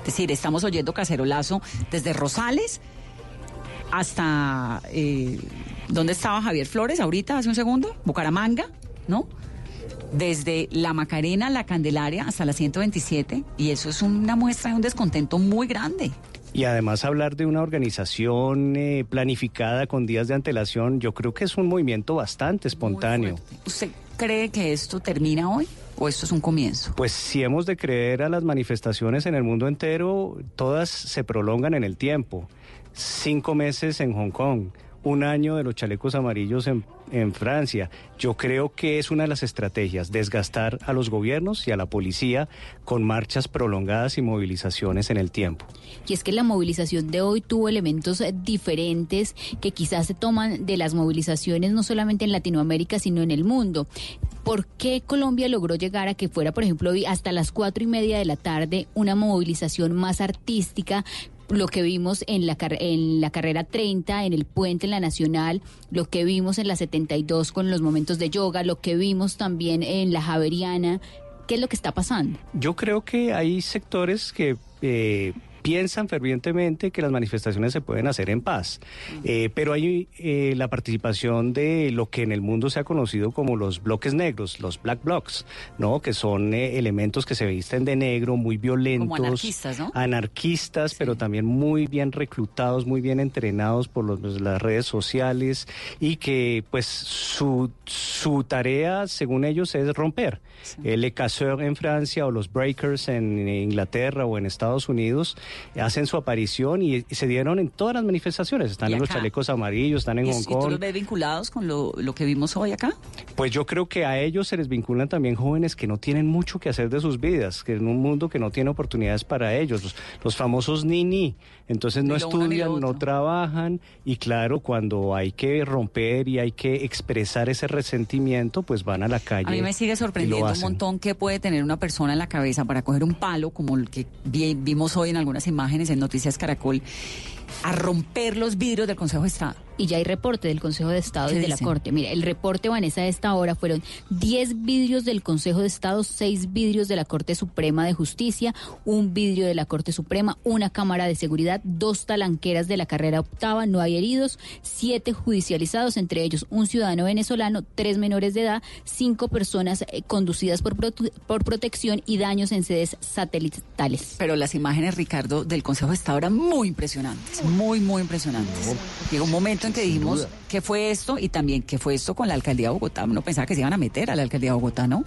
Es decir, estamos oyendo cacerolazo desde Rosales hasta eh, ¿dónde estaba Javier Flores ahorita, hace un segundo? Bucaramanga, ¿no? Desde la Macarena, la Candelaria hasta la 127, y eso es una muestra de un descontento muy grande. Y además hablar de una organización eh, planificada con días de antelación, yo creo que es un movimiento bastante espontáneo. ¿Usted cree que esto termina hoy? ¿O esto es un comienzo? Pues si hemos de creer a las manifestaciones en el mundo entero, todas se prolongan en el tiempo cinco meses en Hong Kong, un año de los chalecos amarillos en, Francia. Yo creo que es una de las estrategias, desgastar a los gobiernos y a la policía con marchas prolongadas y movilizaciones en el tiempo. Y es que la movilización de hoy tuvo elementos diferentes que quizás se toman de las movilizaciones no solamente en Latinoamérica, sino en el mundo. ¿Por qué Colombia logró llegar a que fuera, por ejemplo, hoy hasta las cuatro y media de la tarde una movilización más artística, lo que vimos en la, en la carrera 30, en el puente, en la Nacional, lo que vimos en la 72 con los momentos de yoga, lo que vimos también en la Javeriana. ¿Qué es lo que está pasando? Yo creo que hay sectores que... Eh, piensan fervientemente que las manifestaciones se pueden hacer en paz. Eh, pero hay eh, la participación de lo que en el mundo se ha conocido como los bloques negros, los black blocs, ¿no? Que son eh, elementos que se visten de negro, muy violentos. Como anarquistas, ¿no? Anarquistas, pero también muy bien reclutados, muy bien entrenados por los, las redes sociales y que pues su, su tarea, según ellos, es romper. El Ecasseur en Francia o los Breakers en Inglaterra o en Estados Unidos hacen su aparición y, se dieron en todas las manifestaciones. Están en los chalecos amarillos, están en Hong Kong. ¿Y tú los ves vinculados con lo, que vimos hoy acá? Pues yo creo que a ellos se les vinculan también jóvenes que no tienen mucho que hacer de sus vidas, que en un mundo que no tiene oportunidades para ellos, los, famosos nini. Entonces no estudian, no trabajan y claro, cuando hay que romper y hay que expresar ese resentimiento, pues van a la calle. A mí me sigue sorprendiendo un montón que puede tener una persona en la cabeza para coger un palo como el que vimos hoy en algunas imágenes en Noticias Caracol a romper los vidrios del Consejo de Estado y ya hay reporte del Consejo de Estado y de la Corte. Mira, el reporte, Vanessa, de esta hora fueron 10 vidrios del Consejo de Estado, 6 vidrios de la Corte Suprema de Justicia, un vidrio de la Corte Suprema, una cámara de seguridad, dos talanqueras de la carrera octava, no hay heridos, siete judicializados, entre ellos un ciudadano venezolano, tres menores de edad, cinco personas eh, conducidas por, por protección y daños en sedes satelitales. Pero las imágenes, Ricardo, del Consejo de Estado eran muy impresionantes, muy, muy impresionantes. Llegó un momento en que dijimos qué fue esto y también qué fue esto con la alcaldía de Bogotá. Uno pensaba que se iban a meter a la alcaldía de Bogotá, ¿no?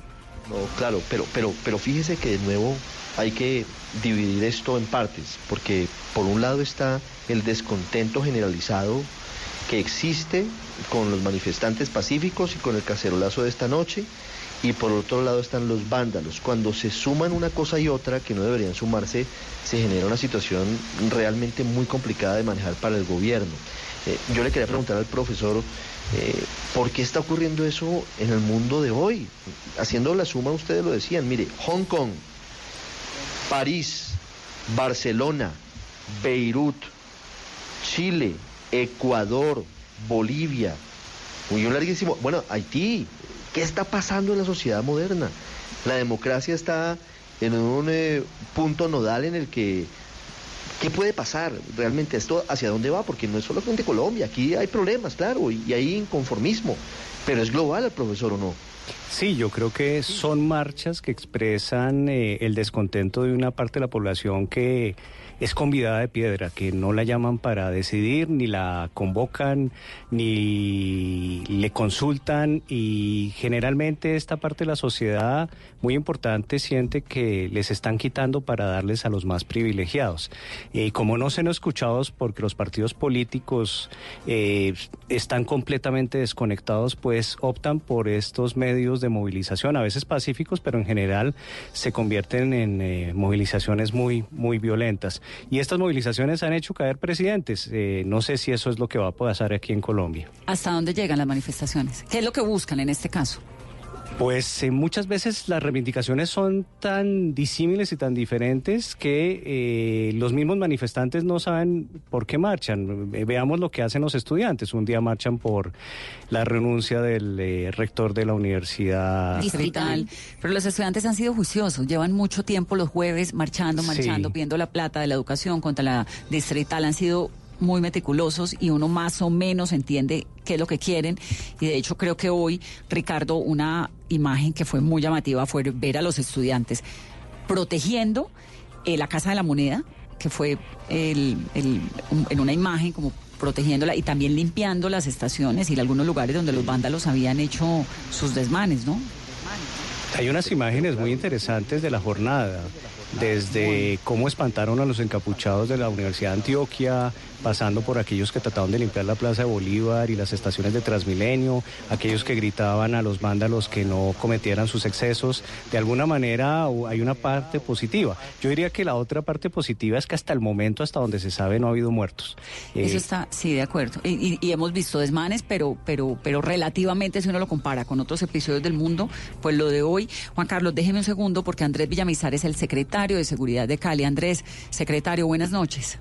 No, claro, pero, pero, pero fíjese que de nuevo hay que dividir esto en partes, porque por un lado está el descontento generalizado que existe con los manifestantes pacíficos y con el cacerolazo de esta noche, y por otro lado están los vándalos. Cuando se suman una cosa y otra que no deberían sumarse, se genera una situación realmente muy complicada de manejar para el gobierno. Eh, yo le quería preguntar al profesor, eh, ¿por qué está ocurriendo eso en el mundo de hoy? Haciendo la suma, ustedes lo decían, mire, Hong Kong, París, Barcelona, Beirut, Chile, Ecuador, Bolivia, muy larguísimo. Bueno, Haití, ¿qué está pasando en la sociedad moderna? La democracia está en un eh, punto nodal en el que ¿Qué puede pasar realmente esto? ¿Hacia dónde va? Porque no es solamente Colombia, aquí hay problemas, claro, y hay inconformismo, pero es global el profesor o no. Sí, yo creo que son marchas que expresan eh, el descontento de una parte de la población que es convidada de piedra, que no la llaman para decidir, ni la convocan, ni le consultan y generalmente esta parte de la sociedad muy importante siente que les están quitando para darles a los más privilegiados. Y como no son escuchados porque los partidos políticos eh, están completamente desconectados, pues optan por estos medios de movilización, a veces pacíficos, pero en general se convierten en eh, movilizaciones muy, muy violentas. Y estas movilizaciones han hecho caer presidentes. Eh, no sé si eso es lo que va a pasar aquí en Colombia. ¿Hasta dónde llegan las manifestaciones? ¿Qué es lo que buscan en este caso? Pues eh, muchas veces las reivindicaciones son tan disímiles y tan diferentes que eh, los mismos manifestantes no saben por qué marchan. Eh, veamos lo que hacen los estudiantes. Un día marchan por la renuncia del rector de la universidad distrital. Pero los estudiantes han sido juiciosos. Llevan mucho tiempo los jueves marchando, marchando, viendo la plata de la educación contra la distrital. Han sido muy meticulosos y uno más o menos entiende qué es lo que quieren. Y de hecho creo que hoy, Ricardo, una imagen que fue muy llamativa fue ver a los estudiantes protegiendo eh, la Casa de la Moneda, que fue el, en una imagen como protegiéndola y también limpiando las estaciones y algunos lugares donde los vándalos habían hecho sus desmanes, ¿no? Hay unas imágenes muy interesantes de la jornada desde cómo espantaron a los encapuchados de la Universidad de Antioquia, pasando por aquellos que trataban de limpiar la Plaza de Bolívar y las estaciones de Transmilenio, aquellos que gritaban a los vándalos que no cometieran sus excesos. De alguna manera hay una parte positiva. Yo diría que la otra parte positiva es que hasta el momento, hasta donde se sabe, no ha habido muertos. Eso eh, está, sí, de acuerdo. Y, hemos visto desmanes, pero, pero, pero relativamente, si uno lo compara con otros episodios del mundo, pues lo de hoy. Juan Carlos, déjeme un segundo porque Andrés Villamizar es el secretario de Seguridad de Cali. Andrés, secretario, buenas noches.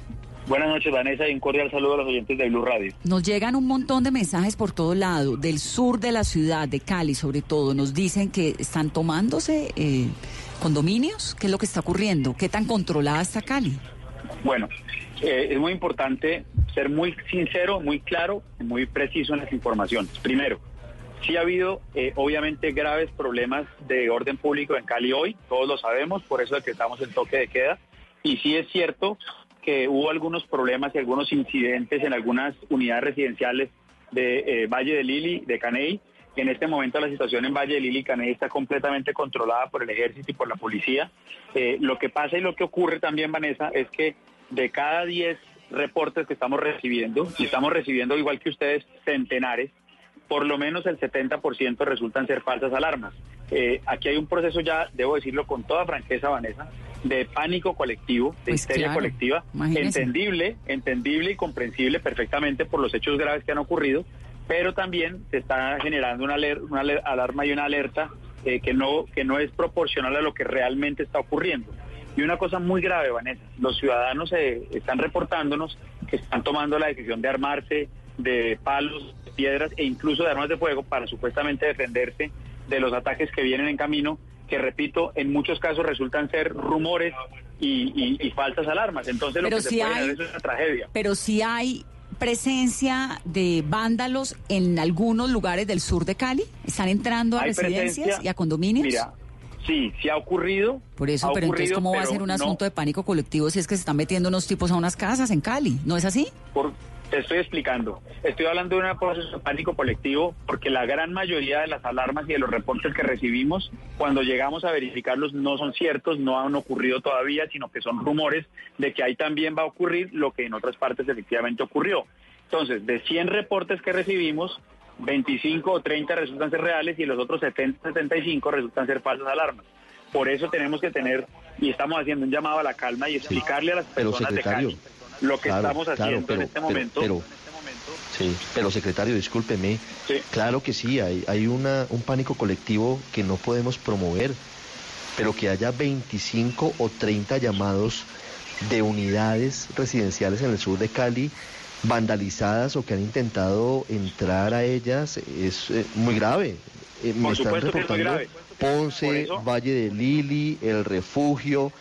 Buenas noches, Vanessa, y un cordial saludo a los oyentes de Blue Radio. Nos llegan un montón de mensajes por todo lado, del sur de la ciudad, de Cali sobre todo. Nos dicen que están tomándose eh, condominios. ¿Qué es lo que está ocurriendo? ¿Qué tan controlada está Cali? Bueno, eh, es muy importante ser muy sincero, muy claro y muy preciso en las informaciones. Primero, sí ha habido eh, obviamente graves problemas de orden público en Cali hoy, todos lo sabemos, por eso es que estamos en toque de queda. Y sí es cierto que hubo algunos problemas y algunos incidentes en algunas unidades residenciales de eh, Valle de Lili, de Caney. En este momento la situación en Valle de Lili y Caney está completamente controlada por el ejército y por la policía. Eh, lo que pasa y lo que ocurre también, Vanessa, es que de cada 10 reportes que estamos recibiendo, y estamos recibiendo igual que ustedes centenares, por lo menos el 70% resultan ser falsas alarmas. Eh, aquí hay un proceso ya, debo decirlo con toda franqueza, Vanessa, de pánico colectivo, de pues histeria colectiva, entendible, entendible y comprensible perfectamente por los hechos graves que han ocurrido, pero también se está generando una, una alarma y una alerta eh, que, no, que no es proporcional a lo que realmente está ocurriendo. Y una cosa muy grave, Vanessa, los ciudadanos eh, están reportándonos que están tomando la decisión de armarse de palos, de piedras e incluso de armas de fuego para supuestamente defenderse de los ataques que vienen en camino que repito, en muchos casos resultan ser rumores y, falsas alarmas. Entonces lo que se puede es una tragedia. Pero si hay presencia de vándalos en algunos lugares del sur de Cali? ¿Están entrando a residencias y a condominios? Mira, sí, sí ha ocurrido. Por eso, pero entonces, ¿cómo va a ser un asunto de pánico colectivo si es que se están metiendo unos tipos a unas casas en Cali? ¿No es así? Por, te estoy explicando. Estoy hablando de un proceso de pánico colectivo porque la gran mayoría de las alarmas y de los reportes que recibimos, cuando llegamos a verificarlos, no son ciertos, no han ocurrido todavía, sino que son rumores de que ahí también va a ocurrir lo que en otras partes efectivamente ocurrió. Entonces, de 100 reportes que recibimos, 25 o 30 resultan ser reales y los otros 70, 75 resultan ser falsas alarmas. Por eso tenemos que tener, y estamos haciendo un llamado a la calma y explicarle a las personas de Cali lo que estamos haciendo en este momento. Pero, sí, pero secretario, discúlpeme. Claro que sí, hay, hay una, un pánico colectivo que no podemos promover, pero que haya 25 o 30 llamados de unidades residenciales en el sur de Cali vandalizadas o que han intentado entrar a ellas es eh, muy grave. Eh, me están reportando Ponce, Valle de Lili, El Refugio.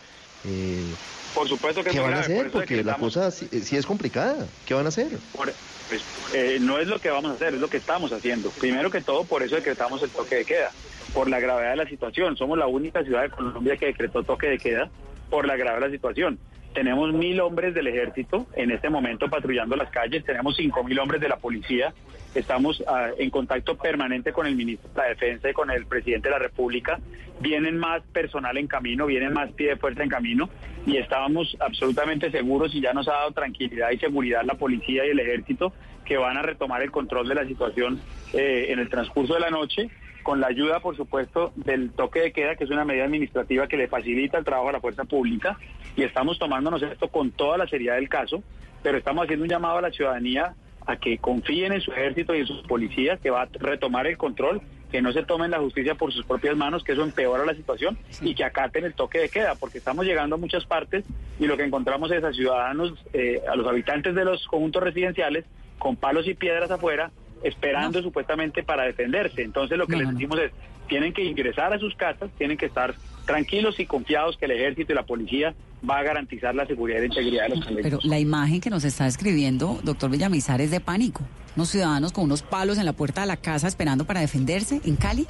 Eh, Por supuesto que ¿Qué van a hacer? Porque la cosa sí, es complicada. ¿Qué van a hacer? pues, eh, no es lo que vamos a hacer, es lo que estamos haciendo. Primero que todo, por eso decretamos el toque de queda, por la gravedad de la situación. Somos la única ciudad de Colombia que decretó toque de queda por la gravedad de la situación. Tenemos mil hombres del ejército en este momento patrullando las calles, tenemos cinco mil hombres de la policía, estamos ah, en contacto permanente con el ministro de la Defensa y con el presidente de la República, vienen más personal en camino, vienen más pie de fuerza en camino y estábamos absolutamente seguros y ya nos ha dado tranquilidad y seguridad la policía y el ejército que van a retomar el control de la situación eh, en el transcurso de la noche con la ayuda, por supuesto, del toque de queda, que es una medida administrativa que le facilita el trabajo a la fuerza pública, y estamos tomándonos esto con toda la seriedad del caso, pero estamos haciendo un llamado a la ciudadanía a que confíen en su ejército y en sus policías, que va a retomar el control, que no se tomen la justicia por sus propias manos, que eso empeora la situación, y que acaten el toque de queda, porque estamos llegando a muchas partes y lo que encontramos es a ciudadanos, eh, a los habitantes de los conjuntos residenciales, con palos y piedras afuera, esperando supuestamente para defenderse. Entonces lo que les decimos es, tienen que ingresar a sus casas, tienen que estar tranquilos y confiados que el ejército y la policía va a garantizar la seguridad y la integridad de los Pero la imagen que nos está escribiendo, doctor Villamizar, es de pánico. Unos ciudadanos con unos palos en la puerta de la casa esperando para defenderse en Cali.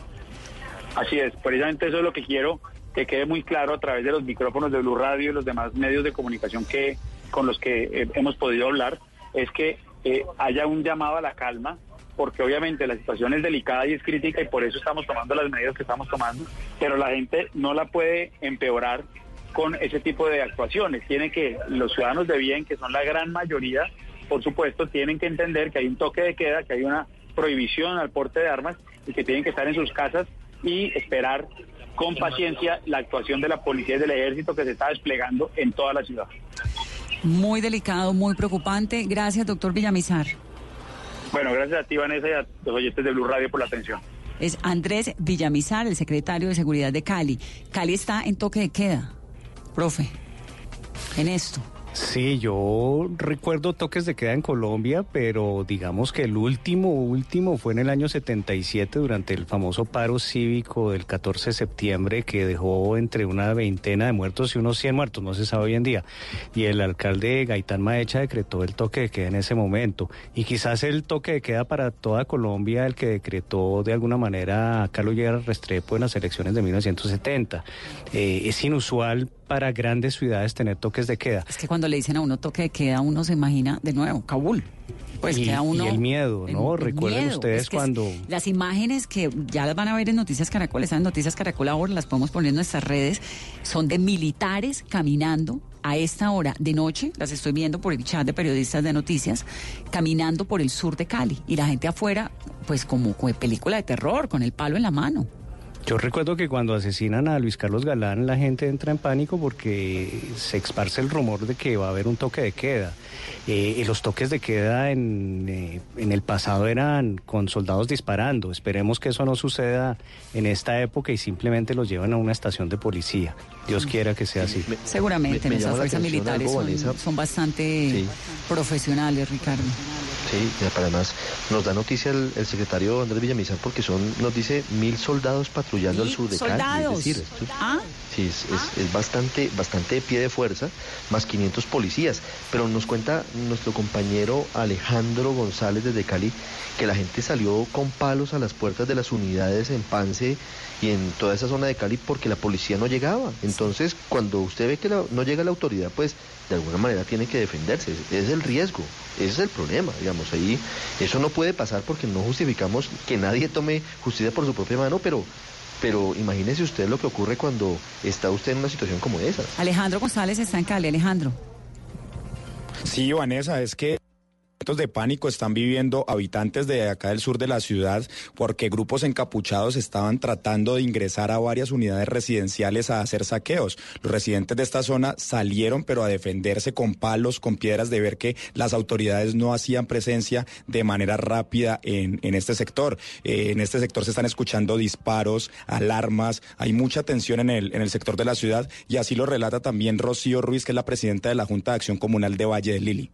Así es, precisamente eso es lo que quiero que quede muy claro a través de los micrófonos de Blue Radio y los demás medios de comunicación que con los que eh, hemos podido hablar, es que eh, haya un llamado a la calma, porque obviamente la situación es delicada y es crítica y por eso estamos tomando las medidas que estamos tomando, pero la gente no la puede empeorar con ese tipo de actuaciones. Tiene que, los ciudadanos de bien, que son la gran mayoría, por supuesto, tienen que entender que hay un toque de queda, que hay una prohibición al porte de armas y que tienen que estar en sus casas y esperar con paciencia la actuación de la policía y del ejército que se está desplegando en toda la ciudad. Muy delicado, muy preocupante. Gracias, doctor Villamizar. Bueno, gracias a ti, Vanessa, y a los oyentes de Blue Radio por la atención. Es Andrés Villamizar, el secretario de Seguridad de Cali. Cali está en toque de queda, profe, en esto. Sí, yo recuerdo toques de queda en Colombia, pero digamos que el último, último fue en el año 77 durante el famoso paro cívico del 14 de septiembre que dejó entre una veintena de muertos y unos 100 muertos, no se sabe hoy en día. Y el alcalde Gaitán Maecha decretó el toque de queda en ese momento. Y quizás el toque de queda para toda Colombia, el que decretó de alguna manera Carlos Llera Restrepo en las elecciones de 1970. Eh, es inusual para grandes ciudades tener toques de queda. Es que cuando le dicen a uno toque de queda, uno se imagina de nuevo Kabul. Pues y, queda uno. Y el miedo, ¿no? Recuerden ustedes cuando. las imágenes que ya las van a ver en Noticias Caracol, están en Noticias Caracol ahora, las podemos poner en nuestras redes, son de militares caminando a esta hora de noche, las estoy viendo por el chat de periodistas de noticias, caminando por el sur de Cali y la gente afuera, pues como, como película de terror, con el palo en la mano. Yo recuerdo que cuando asesinan a Luis Carlos Galán la gente entra en pánico porque se esparce el rumor de que va a haber un toque de queda. Eh, los toques de queda en, eh, en, el pasado eran con soldados disparando. Esperemos que eso no suceda en esta época y simplemente los llevan a una estación de policía. Dios quiera que sea así. Seguramente, nuestras fuerzas militares son, bastante profesionales, Ricardo. Sí, además nos da noticia el, secretario Andrés Villamizar porque son, nos dice mil soldados patrullando al sur de Cali. Es decir, ¿Ah? Sí, es, es, bastante, bastante de pie de fuerza, más 500 policías. Pero nos cuenta nuestro compañero Alejandro González desde Cali que la gente salió con palos a las puertas de las unidades en Pance y en toda esa zona de Cali porque la policía no llegaba. Entonces, cuando usted ve que no llega la autoridad, pues de alguna manera tiene que defenderse. Ese es el riesgo, ese es el problema, digamos. Ahí eso no puede pasar porque no justificamos que nadie tome justicia por su propia mano, pero pero imagínese usted lo que ocurre cuando está usted en una situación como esa. Alejandro González está en Cali, Alejandro. Sí, Vanessa, es que de pánico están viviendo habitantes de acá del sur de la ciudad porque grupos encapuchados estaban tratando de ingresar a varias unidades residenciales a hacer saqueos. Los residentes de esta zona salieron pero a defenderse con palos, con piedras de ver que las autoridades no hacían presencia de manera rápida en, este sector. Eh, en este sector se están escuchando disparos, alarmas, hay mucha tensión en el, en el sector de la ciudad y así lo relata también Rocío Ruiz, que es la presidenta de la Junta de Acción Comunal de Valle de Lili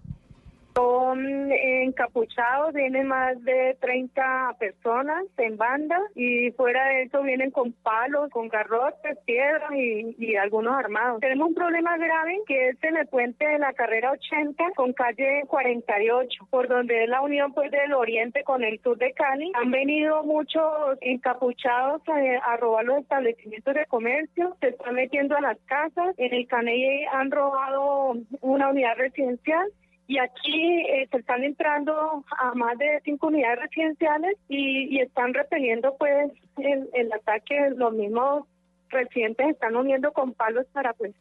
son encapuchados, vienen más de 30 personas en banda y fuera de eso vienen con palos, con garrotes, piedras y, algunos armados. Tenemos un problema grave que es en el puente de la carrera 80 con calle 48, por donde es la unión pues del oriente con el sur de Cali. Han venido muchos encapuchados a, a robar los establecimientos de comercio, se están metiendo a las casas. En el Caney han robado una unidad residencial y aquí eh, se están entrando a más de cinco unidades residenciales y, están repeliendo pues el, el, ataque. Los mismos residentes están uniendo con palos para pues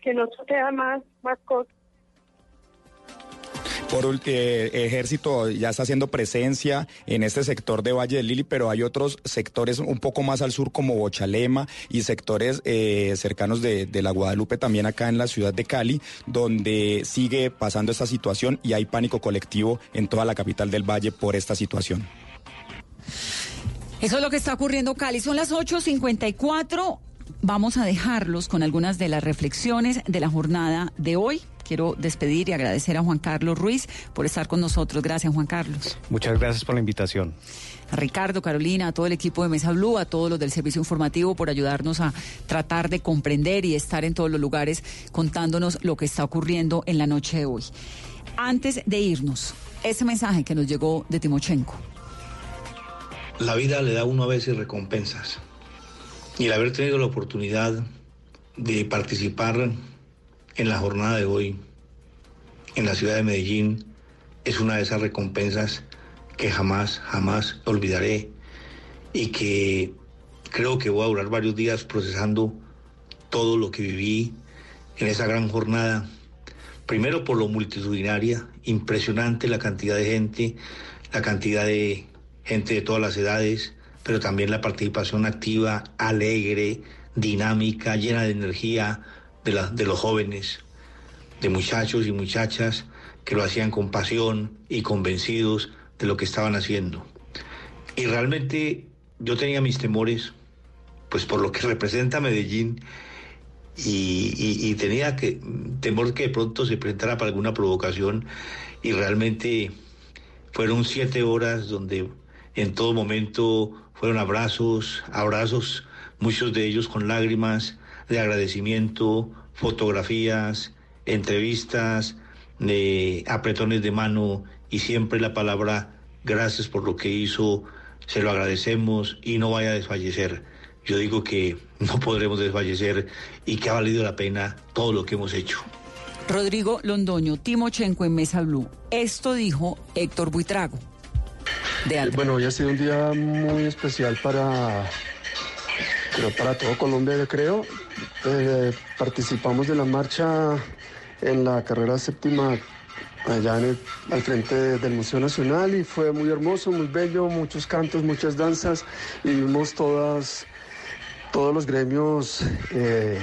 que no suceda más, más cosas. Por eh, ejército ya está haciendo presencia en este sector de Valle del Lili, pero hay otros sectores un poco más al sur como Bochalema y sectores eh, cercanos de, la Guadalupe también acá en la ciudad de Cali, donde sigue pasando esta situación y hay pánico colectivo en toda la capital del Valle por esta situación. Eso es lo que está ocurriendo Cali. Son las 8.54. Vamos a dejarlos con algunas de las reflexiones de la jornada de hoy quiero despedir y agradecer a Juan Carlos Ruiz por estar con nosotros. Gracias, Juan Carlos. Muchas gracias por la invitación. A Ricardo, Carolina, a todo el equipo de Mesa Blue, a todos los del servicio informativo por ayudarnos a tratar de comprender y estar en todos los lugares contándonos lo que está ocurriendo en la noche de hoy. Antes de irnos, ese mensaje que nos llegó de Timochenko. La vida le da a uno a veces recompensas. Y el haber tenido la oportunidad de participar en la jornada de hoy en la ciudad de Medellín es una de esas recompensas que jamás, jamás olvidaré y que creo que voy a durar varios días procesando todo lo que viví en esa gran jornada. Primero por lo multitudinaria, impresionante la cantidad de gente, la cantidad de gente de todas las edades, pero también la participación activa, alegre, dinámica, llena de energía, de, los jóvenes, de muchachos y muchachas que lo hacían con pasión y convencidos de lo que estaban haciendo. Y realmente yo tenía mis temores, pues por lo que *laughs* representa Medellín, y, tenía que, temor que de pronto se presentara para alguna provocación, y realmente fueron siete horas donde en todo momento fueron abrazos, abrazos, muchos de ellos con lágrimas, de agradecimiento, fotografías, entrevistas, de apretones de mano y siempre la palabra gracias por lo que hizo, se lo agradecemos y no vaya a desfallecer. Yo digo que *laughs* no podremos desfallecer y que ha valido la pena todo lo que hemos hecho. Rodrigo Londoño, Timochenko en Mesa Blue. Esto dijo Héctor Buitrago. bueno, hoy ha sido un día muy especial para pero para todo Colombia yo creo. Eh, participamos de la marcha en la carrera séptima allá al frente del Museo Nacional y fue muy hermoso, muy bello, muchos cantos, muchas danzas y vimos todas, todos los gremios eh,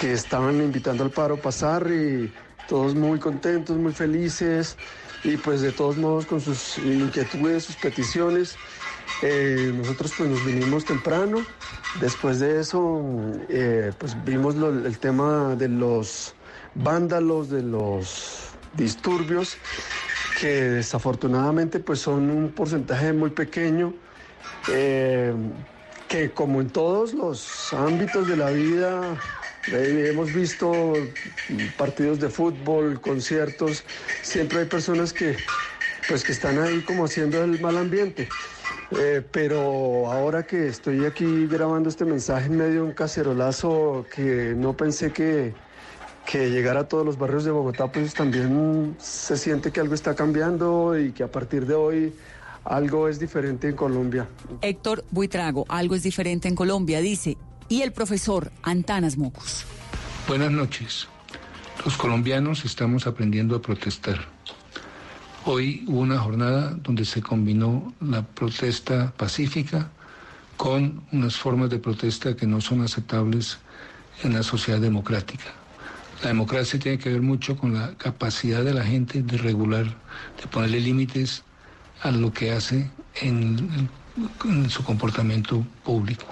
que estaban invitando al paro a pasar y todos muy contentos, muy felices y pues de todos modos con sus inquietudes, sus peticiones. Eh, nosotros pues nos vinimos temprano, después de eso eh, pues vimos el tema de los vándalos, de los disturbios, que desafortunadamente pues son un porcentaje muy pequeño, eh, que como en todos los ámbitos de la vida hemos visto partidos de fútbol, conciertos, siempre hay personas que pues que están ahí como haciendo el mal ambiente. Eh, pero ahora que estoy aquí grabando este mensaje en medio de un cacerolazo que no pensé que, que llegara a todos los barrios de Bogotá, pues también se siente que algo está cambiando y que a partir de hoy algo es diferente en Colombia. Héctor Buitrago, algo es diferente en Colombia, dice, y el profesor Antanas Mocus. Buenas noches. Los colombianos estamos aprendiendo a protestar. Hoy hubo una jornada donde se combinó la protesta pacífica con unas formas de protesta que no son aceptables en la sociedad democrática. La democracia tiene que ver mucho con la capacidad de la gente de regular, de ponerle límites a lo que hace en, en, su comportamiento público.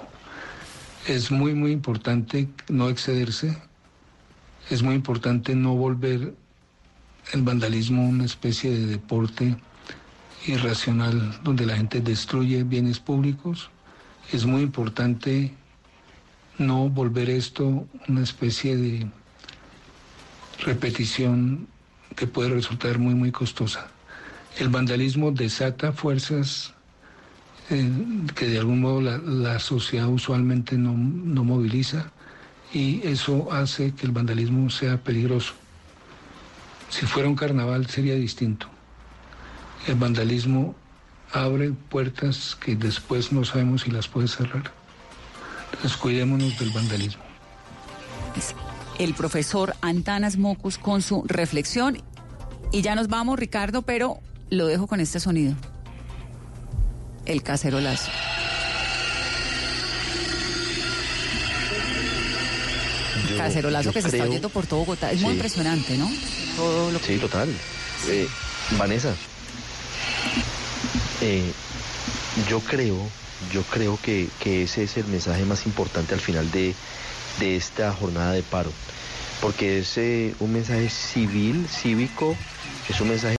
Es muy, muy importante no excederse, es muy importante no volver el vandalismo una especie de deporte irracional donde la gente destruye bienes públicos. Es muy importante no volver esto una especie de repetición que puede resultar muy, muy costosa. El vandalismo desata fuerzas eh, que de algún modo la, sociedad usualmente no, no moviliza y eso hace que el vandalismo sea peligroso. Si fuera un carnaval sería distinto. El vandalismo abre puertas que después no sabemos si las puede cerrar. Entonces cuidémonos del vandalismo. El profesor Antanas Mocus con su reflexión. Y ya nos vamos, Ricardo, pero lo dejo con este sonido. El cacerolazo. cacerolazo que se está oyendo por todo Bogotá. Es muy impresionante, ¿no? Todo lo Sí, total. Eh, Vanessa, eh, yo creo, yo creo que, que, ese es el mensaje más importante al final de, de esta jornada de paro, porque es eh, un mensaje civil, cívico, es un mensaje